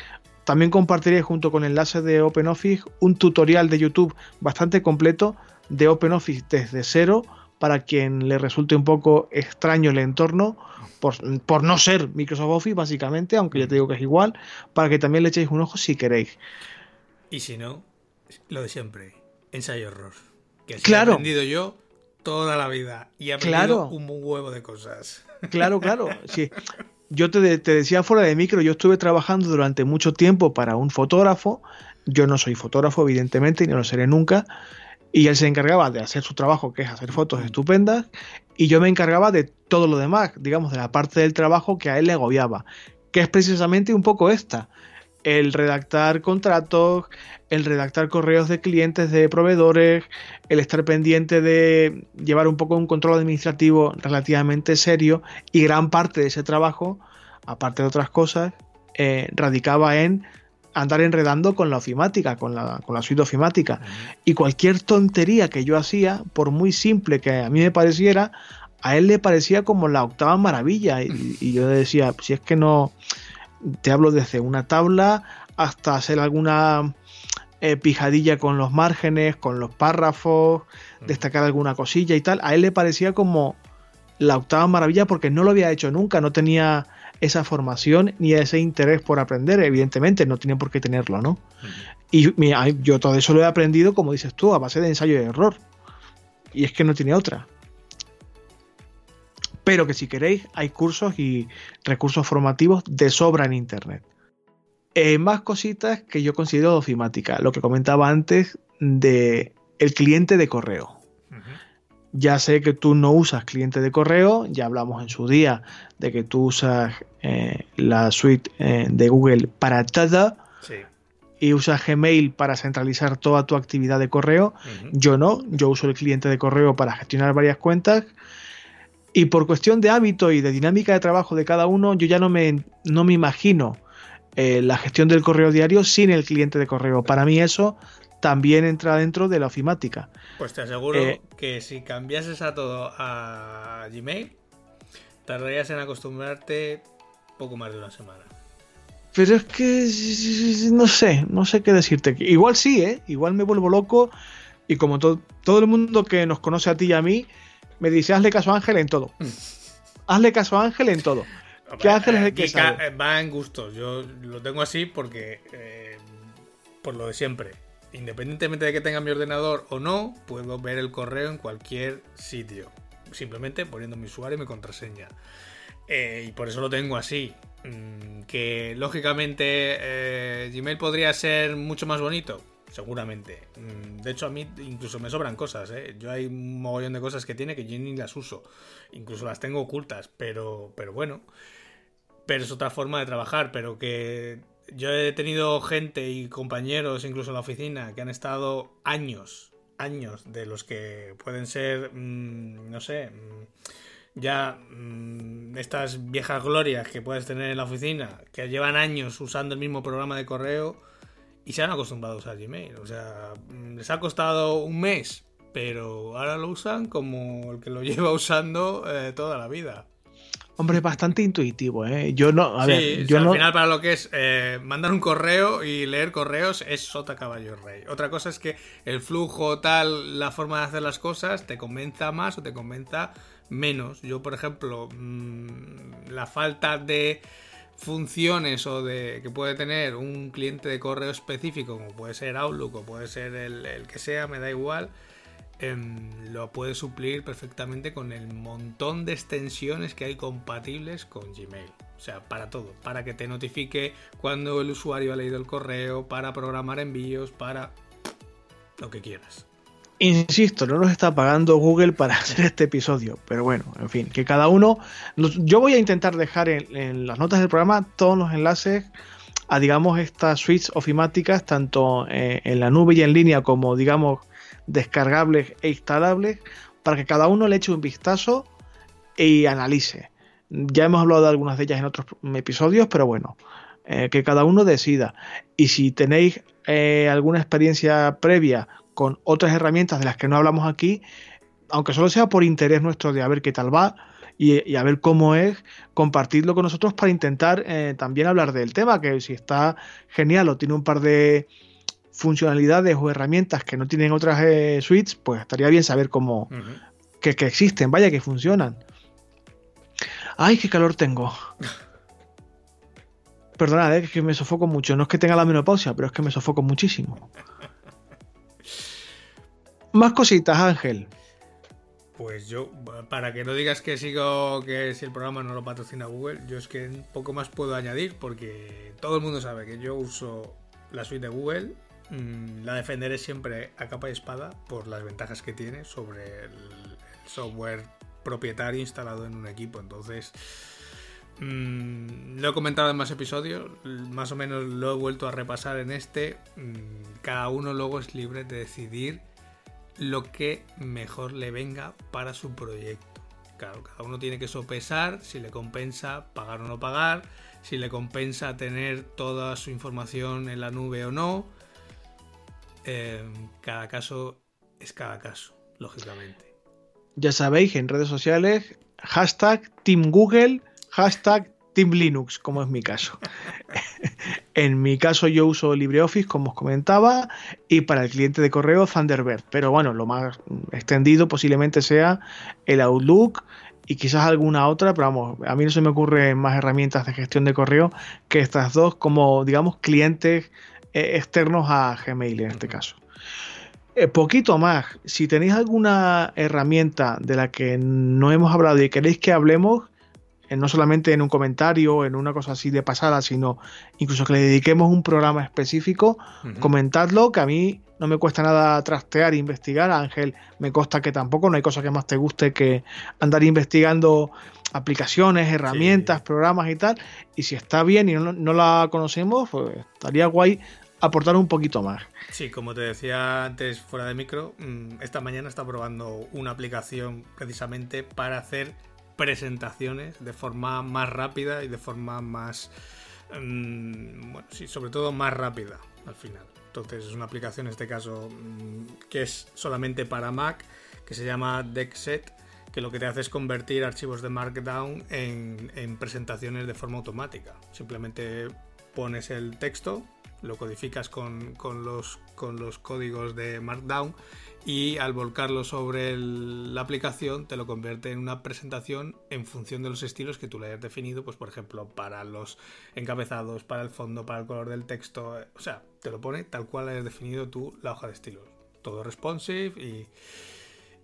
También compartiré junto con el enlace de OpenOffice un tutorial de YouTube bastante completo de OpenOffice desde cero para quien le resulte un poco extraño el entorno, por, por, no ser Microsoft Office básicamente, aunque ya te digo que es igual, para que también le echéis un ojo si queréis. Y si no, lo de siempre, ensayo error. Que claro. he aprendido yo toda la vida y he aprendido un huevo de cosas. Claro, claro. Sí. Yo te, te, decía fuera de micro, yo estuve trabajando durante mucho tiempo para un fotógrafo. Yo no soy fotógrafo, evidentemente, ni lo seré nunca. Y él se encargaba de hacer su trabajo, que es hacer fotos estupendas, y yo me encargaba de todo lo demás, digamos, de la parte del trabajo que a él le agobiaba, que es precisamente un poco esta, el redactar contratos, el redactar correos de clientes, de proveedores, el estar pendiente de llevar un poco un control administrativo relativamente serio y gran parte de ese trabajo, aparte de otras cosas, eh, radicaba en andar enredando con la ofimática, con la, con la suite ofimática. Y cualquier tontería que yo hacía, por muy simple que a mí me pareciera, a él le parecía como la octava maravilla. Y, y yo decía, si es que no, te hablo desde una tabla hasta hacer alguna eh, pijadilla con los márgenes, con los párrafos, destacar alguna cosilla y tal. A él le parecía como la octava maravilla porque no lo había hecho nunca, no tenía esa formación ni ese interés por aprender, evidentemente, no tiene por qué tenerlo, ¿no? Y yo todo eso lo he aprendido, como dices tú, a base de ensayo y error. Y es que no tiene otra. Pero que si queréis, hay cursos y recursos formativos de sobra en Internet. Eh, más cositas que yo considero ofimática. Lo que comentaba antes de el cliente de correo. Ya sé que tú no usas cliente de correo, ya hablamos en su día de que tú usas eh, la suite eh, de Google para todo y usas Gmail para centralizar toda tu actividad de correo. Yo no, yo uso el cliente de correo para gestionar varias cuentas y por cuestión de hábito y de dinámica de trabajo de cada uno, yo ya no me, no me imagino eh, la gestión del correo diario sin el cliente de correo. Para mí eso también entra dentro de la ofimática. Pues te aseguro eh, que si cambiases a todo a Gmail, tardarías en acostumbrarte poco más de una semana. Pero es que no sé, no sé qué decirte. Igual sí, ¿eh? Igual me vuelvo loco y como todo el mundo que nos conoce a ti y a mí, me dice hazle caso a Ángel en todo. hazle caso a Ángel en todo. ¿Qué Ángel es el que sabe? Va en gustos. Yo lo tengo así porque. Eh, por lo de siempre. Independientemente de que tenga mi ordenador o no, puedo ver el correo en cualquier sitio. Simplemente poniendo mi usuario y mi contraseña. Eh, y por eso lo tengo así. Mm, que lógicamente eh, Gmail podría ser mucho más bonito seguramente. Mm, de hecho, a mí incluso me sobran cosas, ¿eh? Yo hay un mogollón de cosas que tiene que yo ni las uso. Incluso las tengo ocultas, pero, pero bueno. Pero es otra forma de trabajar, pero que yo he tenido gente y compañeros, incluso en la oficina, que han estado años, años, de los que pueden ser, mm, no sé, mm, ya estas viejas glorias que puedes tener en la oficina, que llevan años usando el mismo programa de correo y se han acostumbrado a usar Gmail. O sea, mm, les ha costado un mes, pero ahora lo usan como el que lo lleva usando eh, toda la vida. Hombre, bastante intuitivo, ¿eh? Yo no, a ver, yo al final para lo que es eh, mandar un correo y leer correos es sota caballo rey. Otra cosa es que el flujo tal, la forma de hacer las cosas te convenza más o te convenza menos. Yo, por ejemplo, mm, la falta de funciones o de que puede tener un cliente de correo específico, como puede ser Outlook o puede ser el, que sea, me da igual Em, lo puedes suplir perfectamente con el montón de extensiones que hay compatibles con Gmail. O sea, para todo, para que te notifique cuando el usuario ha leído el correo, para programar envíos, para lo que quieras. Insisto, no nos está pagando Google para hacer este episodio, pero bueno, en fin, que cada uno... Yo voy a intentar dejar en, las notas del programa todos los enlaces a, digamos, estas suites ofimáticas, tanto eh, en la nube y en línea como, digamos, descargables e instalables para que cada uno le eche un vistazo y analice. Ya hemos hablado de algunas de ellas en otros episodios, pero bueno, eh, que cada uno decida. Y si tenéis eh, alguna experiencia previa con otras herramientas de las que no hablamos aquí, aunque solo sea por interés nuestro de a ver qué tal va y, a ver cómo es, compartidlo con nosotros para intentar eh, también hablar del tema, que si está genial o tiene un par de funcionalidades o herramientas que no tienen otras eh, suites, pues estaría bien saber cómo que, existen, vaya que funcionan. Ay, qué calor tengo. Perdonad, eh, que me sofoco mucho. No es que tenga la menopausia, pero es que me sofoco muchísimo. Más cositas, Ángel. Pues yo, para que no digas que sigo, que si el programa no lo patrocina Google, yo es que poco más puedo añadir porque todo el mundo sabe que yo uso la suite de Google Mm, la defenderé siempre a capa y espada por las ventajas que tiene sobre el, software propietario instalado en un equipo. Entonces, mm, lo he comentado en más episodios, más o menos lo he vuelto a repasar en este. Mm, cada uno luego es libre de decidir lo que mejor le venga para su proyecto. Claro, cada uno tiene que sopesar si le compensa pagar o no pagar, si le compensa tener toda su información en la nube o no cada caso es cada caso, lógicamente. Ya sabéis, en redes sociales, hashtag Team Google, hashtag Team Linux, como es mi caso. en mi caso yo uso LibreOffice, como os comentaba, y para el cliente de correo Thunderbird. Pero bueno, lo más extendido posiblemente sea el Outlook y quizás alguna otra, pero vamos, a mí no se me ocurren más herramientas de gestión de correo que estas dos como, digamos, clientes eh, externos a Gmail en este caso. Eh, poquito más, si tenéis alguna herramienta de la que no hemos hablado y queréis que hablemos, no solamente en un comentario, en una cosa así de pasada, sino incluso que le dediquemos un programa específico, comentadlo, que a mí no me cuesta nada trastear e investigar. Ángel, me consta que tampoco, no hay cosa que más te guste que andar investigando aplicaciones, herramientas, programas y tal. Y si está bien y no, la conocemos, pues estaría guay aportar un poquito más. Sí, como te decía antes fuera de micro, mm, esta mañana está probando una aplicación precisamente para hacer presentaciones de forma más rápida y de forma más... Mm, bueno, sí, sobre todo más rápida al final. Entonces es una aplicación en este caso mm, que es solamente para Mac, que se llama DeckSet que lo que te hace es convertir archivos de Markdown en, presentaciones de forma automática. Simplemente pones el texto, lo codificas con, los, con los códigos de Markdown y al volcarlo sobre la aplicación te lo convierte en una presentación en función de los estilos que tú le hayas definido, pues por ejemplo para los encabezados, para el fondo, para el color del texto, o sea, te lo pone tal cual hayas definido tú la hoja de estilos. Todo responsive y,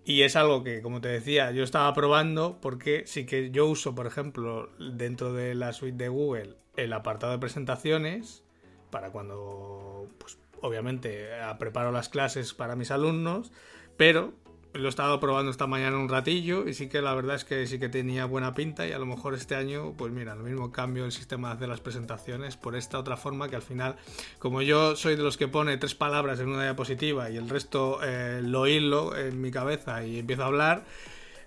y es algo que, como te decía, yo estaba probando porque sí que yo uso, por ejemplo, dentro de la suite de Google, el apartado de presentaciones para cuando, pues, obviamente, preparo las clases para mis alumnos, pero lo he estado probando esta mañana un ratillo y sí que la verdad es que sí que tenía buena pinta y a lo mejor este año, pues mira, lo mismo cambio el sistema de hacer las presentaciones por esta otra forma que al final, como yo soy de los que pone tres palabras en una diapositiva y el resto eh, lo hilo en mi cabeza y empiezo a hablar,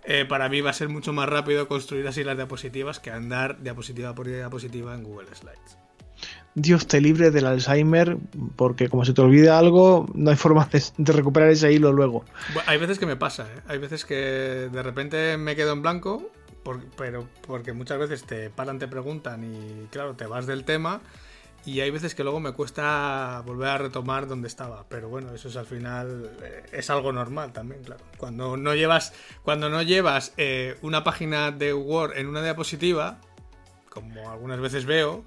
eh, para mí va a ser mucho más rápido construir así las diapositivas que andar diapositiva por diapositiva en Google Slides. Dios te libre del Alzheimer, porque como se te olvida algo, no hay forma de, recuperar ese hilo luego. hay veces que me pasa, ¿eh? hay veces que de repente me quedo en blanco, pero porque muchas veces te paran, te preguntan y claro, te vas del tema. Y hay veces que luego me cuesta volver a retomar donde estaba. Pero bueno, eso es al final. Eh, es algo normal también, claro. Cuando no llevas. Cuando no llevas eh, una página de Word en una diapositiva. Como algunas veces veo.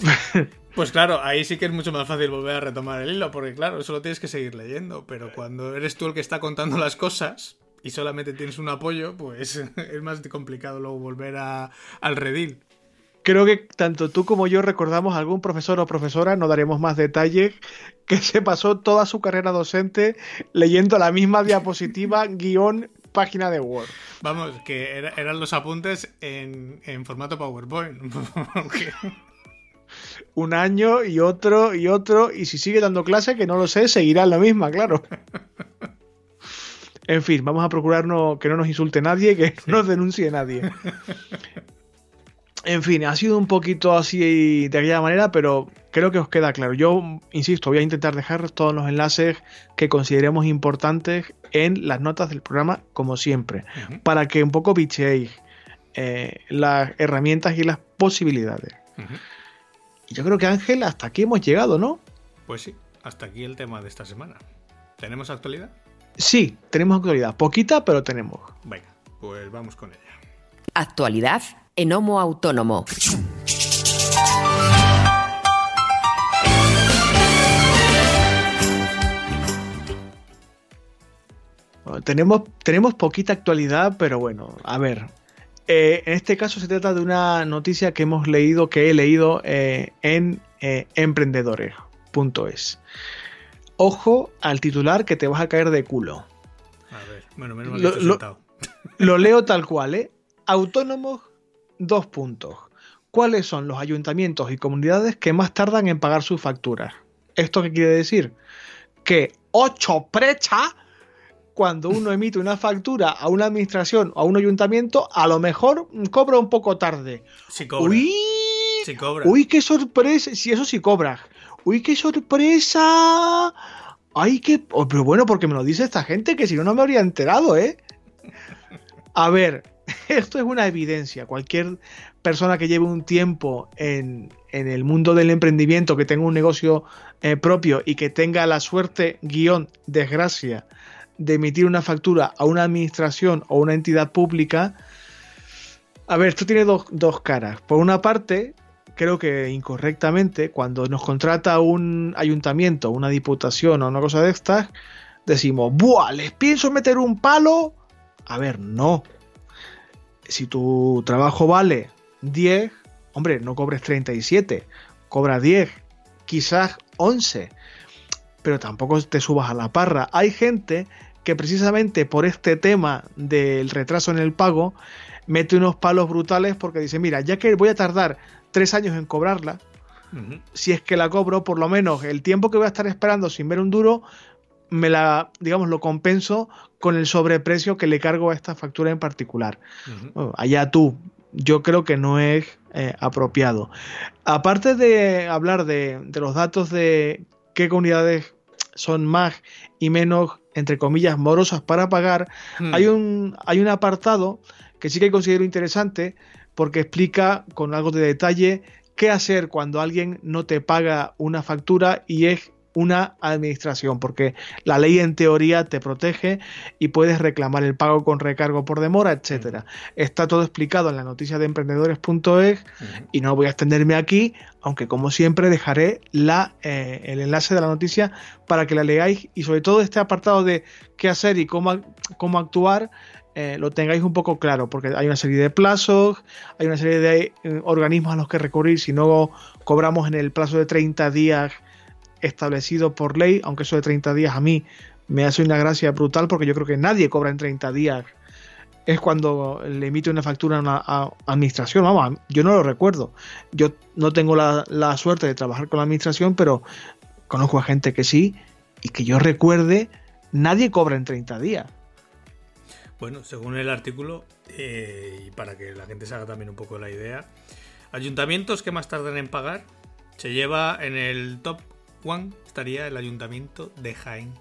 Pues claro, ahí sí que es mucho más fácil volver a retomar el hilo, porque claro, eso lo tienes que seguir leyendo, pero cuando eres tú el que está contando las cosas y solamente tienes un apoyo, pues es más complicado luego volver a, al redil. Creo que tanto tú como yo recordamos a algún profesor o profesora, no daremos más detalles, que se pasó toda su carrera docente leyendo la misma diapositiva, guion, página de Word. Vamos, que eran los apuntes en, en formato PowerPoint. un año y otro y otro, y si sigue dando clase, que no lo sé, seguirá en la misma, claro. En fin, vamos a procurar que no nos insulte nadie, que no nos denuncie nadie. En fin, ha sido un poquito así de aquella manera, pero creo que os queda claro. Yo, insisto, voy a intentar dejar todos los enlaces que consideremos importantes en las notas del programa, como siempre, para que un poco bicheéis eh, las herramientas y las posibilidades yo creo que Ángel, hasta aquí hemos llegado, ¿no? Pues sí, hasta aquí el tema de esta semana. ¿Tenemos actualidad? Sí, tenemos actualidad. Poquita, pero tenemos. Venga, pues vamos con ella. Actualidad en Homo Autónomo. Tenemos, tenemos poquita actualidad, pero bueno, a ver, eh, en este caso se trata de una noticia que hemos leído, que he leído eh, en eh, emprendedores.es. Ojo al titular que te vas a caer de culo. A ver, bueno, menos mal lo, lo, leo tal cual, ¿eh? Autónomos, dos puntos. ¿Cuáles son los ayuntamientos y comunidades que más tardan en pagar sus facturas? ¿Esto qué quiere decir? Que ocho prechas cuando uno emite una factura a una administración o a un ayuntamiento, a lo mejor cobra un poco tarde. Sí cobra. Uy, cobra. uy, qué sorpresa. Si eso sí cobra. Uy, qué sorpresa. Ay, qué. Oh, pero bueno, porque me lo dice esta gente, que si no, no me habría enterado, ¿eh? A ver, esto es una evidencia. Cualquier persona que lleve un tiempo en, el mundo del emprendimiento, que tenga un negocio eh, propio y que tenga la suerte, guion, desgracia, de emitir una factura a una administración o una entidad pública, a ver, esto tiene dos, caras. Por una parte, creo que incorrectamente, cuando nos contrata un ayuntamiento, una diputación o una cosa de estas, decimos, ¡buah! ¿Les pienso meter un palo? A ver, no. Si tu trabajo vale 10, hombre, no cobres 37, cobra 10, quizás 11 pero tampoco te subas a la parra. Hay gente que precisamente por este tema del retraso en el pago mete unos palos brutales porque dice, mira, ya que voy a tardar tres años en cobrarla, si es que la cobro, por lo menos el tiempo que voy a estar esperando sin ver un duro, me la, digamos, lo compenso con el sobreprecio que le cargo a esta factura en particular. allá tú, yo creo que no es eh, apropiado. Aparte de hablar de, de los datos de qué comunidades son más y menos, entre comillas, morosas para pagar, hmm. hay, un, hay un apartado que sí que considero interesante porque explica con algo de detalle qué hacer cuando alguien no te paga una factura y es una administración, porque la ley en teoría te protege y puedes reclamar el pago con recargo por demora, etcétera. Está todo explicado en la noticia de emprendedores.es y no voy a extenderme aquí, aunque como siempre dejaré la, eh, el enlace de la noticia para que la leáis y sobre todo este apartado de qué hacer y cómo, cómo actuar. Eh, lo tengáis un poco claro, porque hay una serie de plazos, hay una serie de eh, organismos a los que recurrir si no cobramos en el plazo de 30 días establecido por ley, aunque eso de 30 días a mí me hace una gracia brutal porque yo creo que nadie cobra en 30 días. Es cuando le emite una factura a una administración. Vamos, yo no lo recuerdo. Yo no tengo la, suerte de trabajar con la administración, pero conozco a gente que sí y que yo recuerde, nadie cobra en 30 días. Bueno, según el artículo, eh, y para que la gente se haga también un poco la idea, ayuntamientos que más tardan en pagar, se lleva en el top one, estaría el ayuntamiento de Jaén,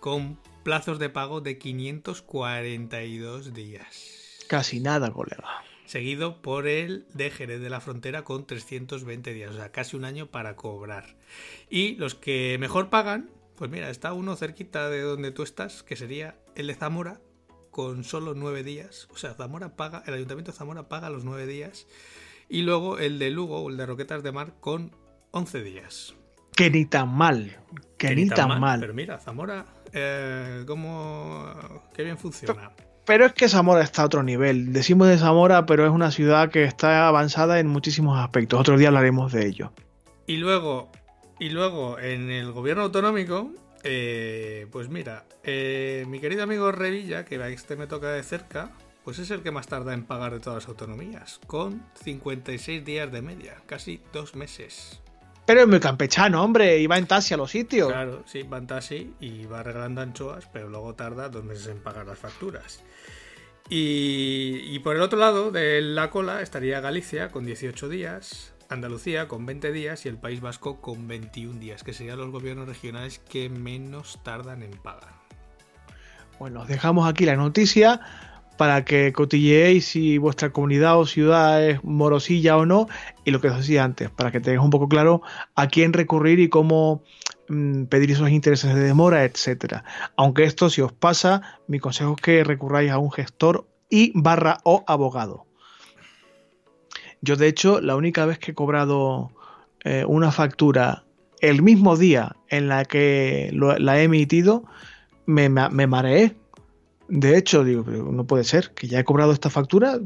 con plazos de pago de 542 días. Casi nada, colega. Seguido por el de Jerez de la Frontera con 320 días, o sea, casi un año para cobrar. Y los que mejor pagan, pues mira, está uno cerquita de donde tú estás, que sería el de Zamora, con solo nueve días. O sea, Zamora paga, el Ayuntamiento de Zamora paga los nueve días. Y luego el de Lugo, el de Roquetas de Mar, con 11 días. Que ni tan mal. Que, ni, tan, mal, Pero mira, Zamora, eh, ¿cómo. Qué bien funciona. Pero, es que Zamora está a otro nivel. Decimos de Zamora, pero es una ciudad que está avanzada en muchísimos aspectos. Otro día hablaremos de ello. Y luego, y luego en el gobierno autonómico, eh, pues mira, eh, mi querido amigo Revilla, que este me toca de cerca, pues es el que más tarda en pagar de todas las autonomías, con 56 días de media, casi dos meses. Pero es muy campechano, hombre, y va en taxi a los sitios. Claro, sí, va en taxi y va regalando anchoas, pero luego tarda dos meses en pagar las facturas. Y, y por el otro lado de la cola estaría Galicia con 18 días, Andalucía con 20 días y el País Vasco con 21 días, que serían los gobiernos regionales que menos tardan en pagar. Bueno, os dejamos aquí la noticia para que cotilleéis si vuestra comunidad o ciudad es morosilla o no, y lo que os decía antes, para que tengáis un poco claro a quién recurrir y cómo mm, pedir esos intereses de demora, etcétera. Aunque esto, si os pasa, mi consejo es que recurráis a un gestor y barra o abogado. Yo, de hecho, la única vez que he cobrado eh, una factura el mismo día en la que la he emitido, me, mareé. De hecho, digo, no puede ser que ya he cobrado esta factura.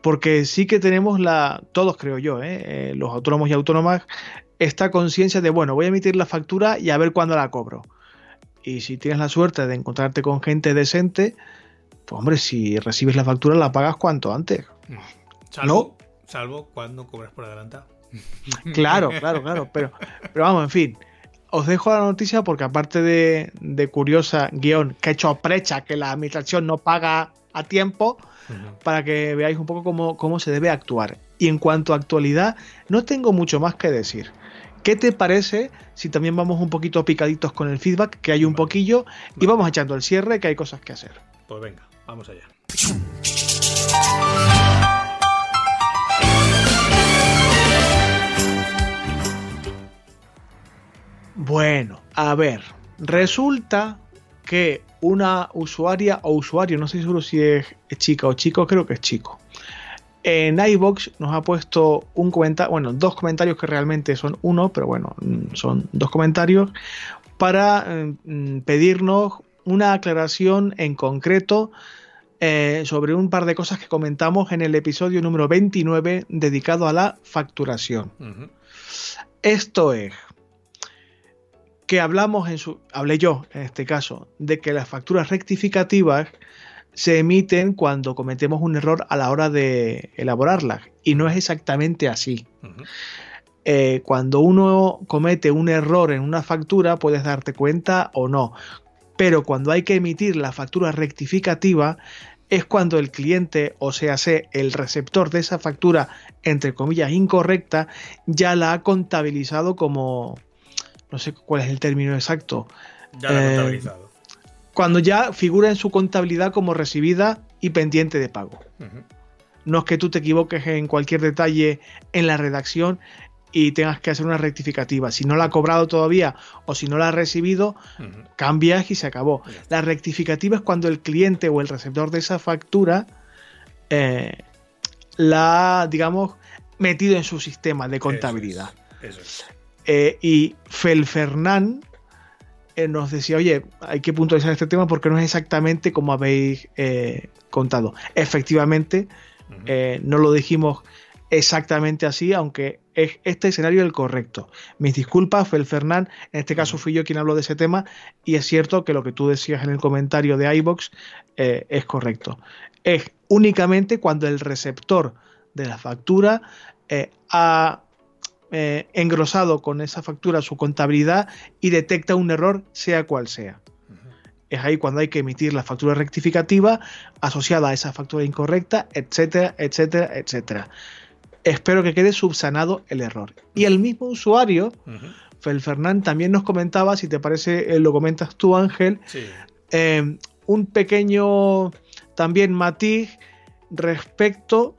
Porque sí que tenemos la, todos creo yo, eh, eh, los autónomos y autónomas, esta conciencia de, bueno, voy a emitir la factura y a ver cuándo la cobro. Y si tienes la suerte de encontrarte con gente decente, pues hombre, si recibes la factura la pagas cuanto antes. ¿No? Salvo cuando cobras por adelantado. Claro, claro, claro. Pero, pero vamos, en fin. Os dejo la noticia porque aparte de, curiosa guion que he hecho precha que la administración no paga a tiempo, para que veáis un poco cómo, cómo se debe actuar. Y en cuanto a actualidad, no tengo mucho más que decir. ¿Qué te parece si también vamos un poquito picaditos con el feedback, que hay un poquillo, y vamos echando el cierre, que hay cosas que hacer? Pues venga, vamos allá. Bueno, a ver, resulta que una usuaria o usuario, no sé seguro si es chica o chico, creo que es chico. En iBox nos ha puesto un comentario, bueno, dos comentarios que realmente son uno, pero bueno, son dos comentarios para mm, pedirnos una aclaración en concreto eh, sobre un par de cosas que comentamos en el episodio número 29 dedicado a la facturación. Esto es, que hablamos en su, hablé yo en este caso, de que las facturas rectificativas se emiten cuando cometemos un error a la hora de elaborarlas y no es exactamente así. Eh, cuando uno comete un error en una factura puedes darte cuenta o no, pero cuando hay que emitir la factura rectificativa es cuando el cliente, o sea, el receptor de esa factura, entre comillas, incorrecta, ya la ha contabilizado como, no sé cuál es el término exacto. Ya la eh, contabilizado. Cuando ya figura en su contabilidad como recibida y pendiente de pago. No es que tú te equivoques en cualquier detalle en la redacción y tengas que hacer una rectificativa. Si no la ha cobrado todavía o si no la ha recibido, cambias y se acabó. La rectificativa es cuando el cliente o el receptor de esa factura eh, la ha, digamos, metido en su sistema de contabilidad. Eso es. Eh, y Felfernán eh, nos decía, oye, hay que puntualizar este tema porque no es exactamente como habéis eh, contado. Efectivamente, no lo dijimos exactamente así, aunque es este escenario el correcto. Mis disculpas, Felfernán, en este caso fui yo quien habló de ese tema y es cierto que lo que tú decías en el comentario de iBox es correcto. Es únicamente cuando el receptor de la factura ha eh, engrosado con esa factura su contabilidad y detecta un error, sea cual sea. es ahí cuando hay que emitir la factura rectificativa asociada a esa factura incorrecta, etcétera, etcétera, etcétera. Espero que quede subsanado el error. Y el mismo usuario, Fel Fernán, también nos comentaba, si te parece, eh, lo comentas tú, Ángel, eh, un pequeño también matiz respecto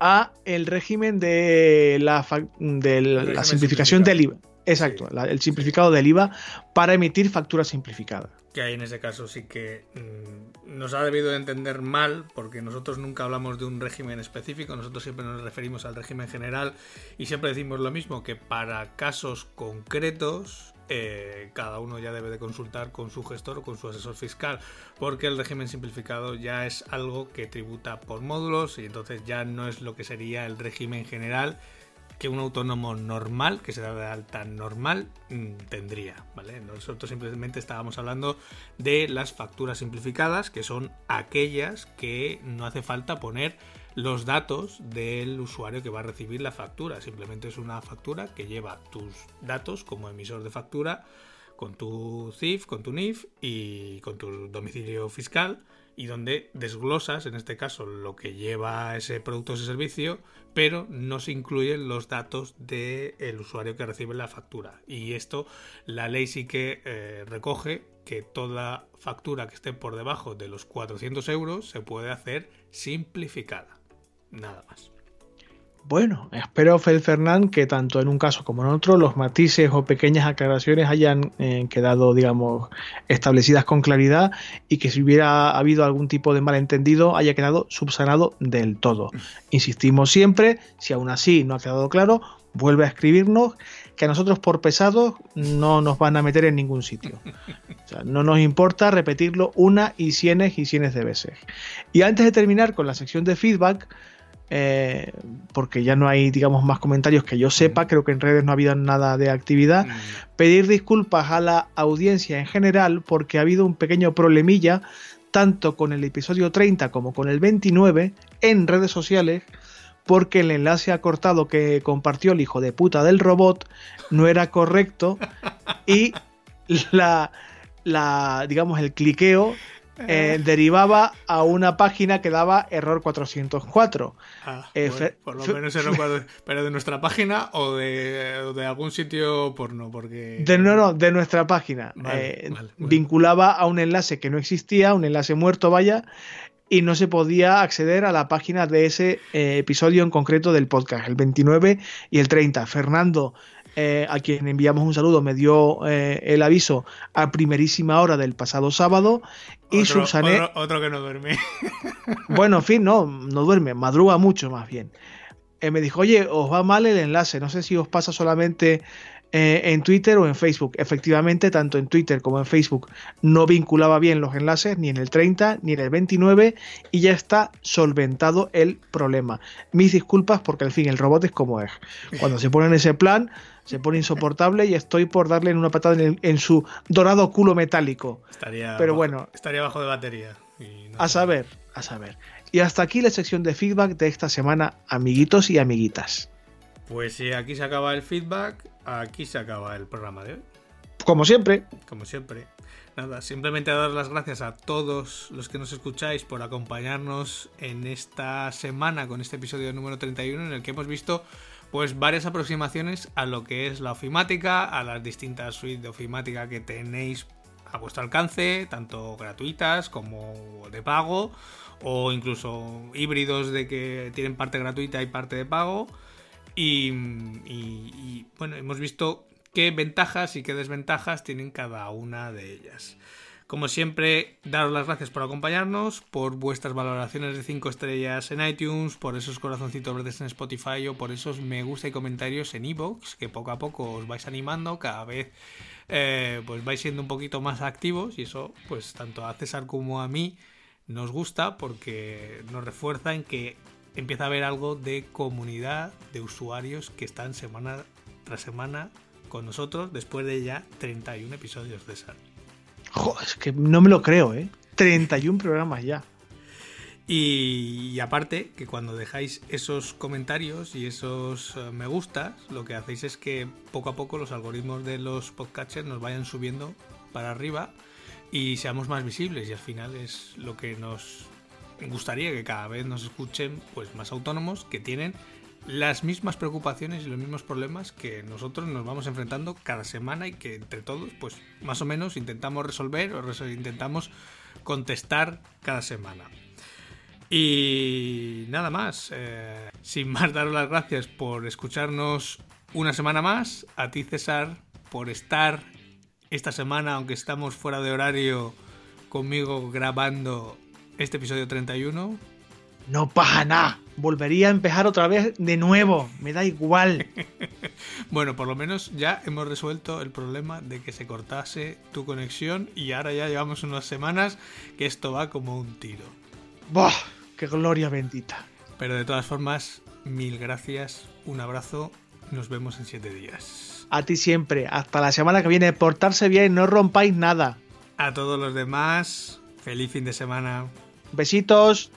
a el régimen de la, de la simplificación del IVA. Exacto, el simplificado del IVA para emitir facturas simplificadas. Que ahí en ese caso sí que mm, nos ha debido de entender mal, porque nosotros nunca hablamos de un régimen específico, nosotros siempre nos referimos al régimen general y siempre decimos lo mismo, que para casos concretos eh, cada uno ya debe de consultar con su gestor o con su asesor fiscal, porque el régimen simplificado ya es algo que tributa por módulos y entonces ya no es lo que sería el régimen general que un autónomo normal, que se da de alta normal, mm, tendría, ¿vale? Nosotros simplemente estábamos hablando de las facturas simplificadas, que son aquellas que no hace falta poner los datos del usuario que va a recibir la factura. Simplemente es una factura que lleva tus datos como emisor de factura con tu CIF, con tu NIF y con tu domicilio fiscal y donde desglosas, en este caso, lo que lleva ese producto o ese servicio, pero no se incluyen los datos del usuario que recibe la factura. Y esto la ley sí que eh, recoge que toda factura que esté por debajo de los 400 euros se puede hacer simplificada nada más. Bueno, espero, Fel Fernán, que tanto en un caso como en otro los matices o pequeñas aclaraciones hayan eh, quedado, digamos, establecidas con claridad y que si hubiera habido algún tipo de malentendido haya quedado subsanado del todo. Insistimos siempre, si aún así no ha quedado claro, vuelve a escribirnos, que a nosotros por pesados no nos van a meter en ningún sitio. O sea, no nos importa repetirlo una y cienes y cienes de veces. Y antes de terminar con la sección de feedback, eh, porque ya no hay, digamos, más comentarios que yo sepa, creo que en redes no ha habido nada de actividad, pedir disculpas a la audiencia en general porque ha habido un pequeño problemilla, tanto con el episodio 30 como con el 29, en redes sociales, porque el enlace acortado que compartió el hijo de puta del robot no era correcto. Y la, la digamos, el cliqueo eh, derivaba a una página que daba error 404. Ah, eh, por lo menos error 4, pero de nuestra página o de, algún sitio porno, porque... De, no, no, de nuestra página. Eh, vinculaba a un enlace que no existía, un enlace muerto, vaya, y no se podía acceder a la página de ese episodio en concreto del podcast, el 29 y el 30. Fernando eh, a quien enviamos un saludo, me dio eh, el aviso a primerísima hora del pasado sábado y otro, Otro, que no duerme. bueno, en fin, no, no duerme, madruga mucho más bien. Eh, me dijo, oye, os va mal el enlace, no sé si os pasa solamente eh, en Twitter o en Facebook. Efectivamente, tanto en Twitter como en Facebook no vinculaba bien los enlaces, ni en el 30 ni en el 29, y ya está solventado el problema. Mis disculpas porque al fin el robot es como es. Cuando se pone en ese plan, se pone insoportable y estoy por darle en una patada en, su dorado culo metálico. Estaría Pero bueno, estaría bajo de batería. a saber, a saber. Y hasta aquí la sección de feedback de esta semana, amiguitos y amiguitas. Pues sí, aquí se acaba el feedback aquí se acaba el programa de hoy. Como siempre. Como siempre. Nada, simplemente dar las gracias a todos los que nos escucháis por acompañarnos en esta semana con este episodio número 31 en el que hemos visto pues varias aproximaciones a lo que es la ofimática, a las distintas suites de ofimática que tenéis a vuestro alcance, tanto gratuitas como de pago, o incluso híbridos de que tienen parte gratuita y parte de pago. Y, bueno, hemos visto qué ventajas y qué desventajas tienen cada una de ellas. Como siempre, daros las gracias por acompañarnos, por vuestras valoraciones de 5 estrellas en iTunes, por esos corazoncitos verdes en Spotify o por esos me gusta y comentarios en iVoox, que poco a poco os vais animando, cada vez eh, pues vais siendo un poquito más activos y eso pues tanto a César como a mí nos gusta porque nos refuerza en que empieza a haber algo de comunidad de usuarios que están semana tras semana con nosotros después de ya 31 episodios de SAL. Joder, es que no me lo creo, ¿eh? 31 programas ya. Y, aparte, que cuando dejáis esos comentarios y esos eh, me gustas, lo que hacéis es que poco a poco los algoritmos de los podcasters nos vayan subiendo para arriba y seamos más visibles y al final es lo que nos gustaría que cada vez nos escuchen pues más autónomos que tienen las mismas preocupaciones y los mismos problemas que nosotros nos vamos enfrentando cada semana y que entre todos pues más o menos intentamos resolver o intentamos contestar cada semana. Y nada más, eh, sin más daros las gracias por escucharnos una semana más, a ti César por estar esta semana, aunque estamos fuera de horario, conmigo grabando este episodio 31. No pasa nada, volvería a empezar otra vez de nuevo, me da igual. bueno, por lo menos ya hemos resuelto el problema de que se cortase tu conexión y ahora ya llevamos unas semanas que esto va como un tiro. ¡Buah! ¡Qué gloria bendita! Pero de todas formas, mil gracias, un abrazo, nos vemos en siete días. A ti siempre, hasta la semana que viene, portarse bien, no rompáis nada. A todos los demás, feliz fin de semana. Besitos.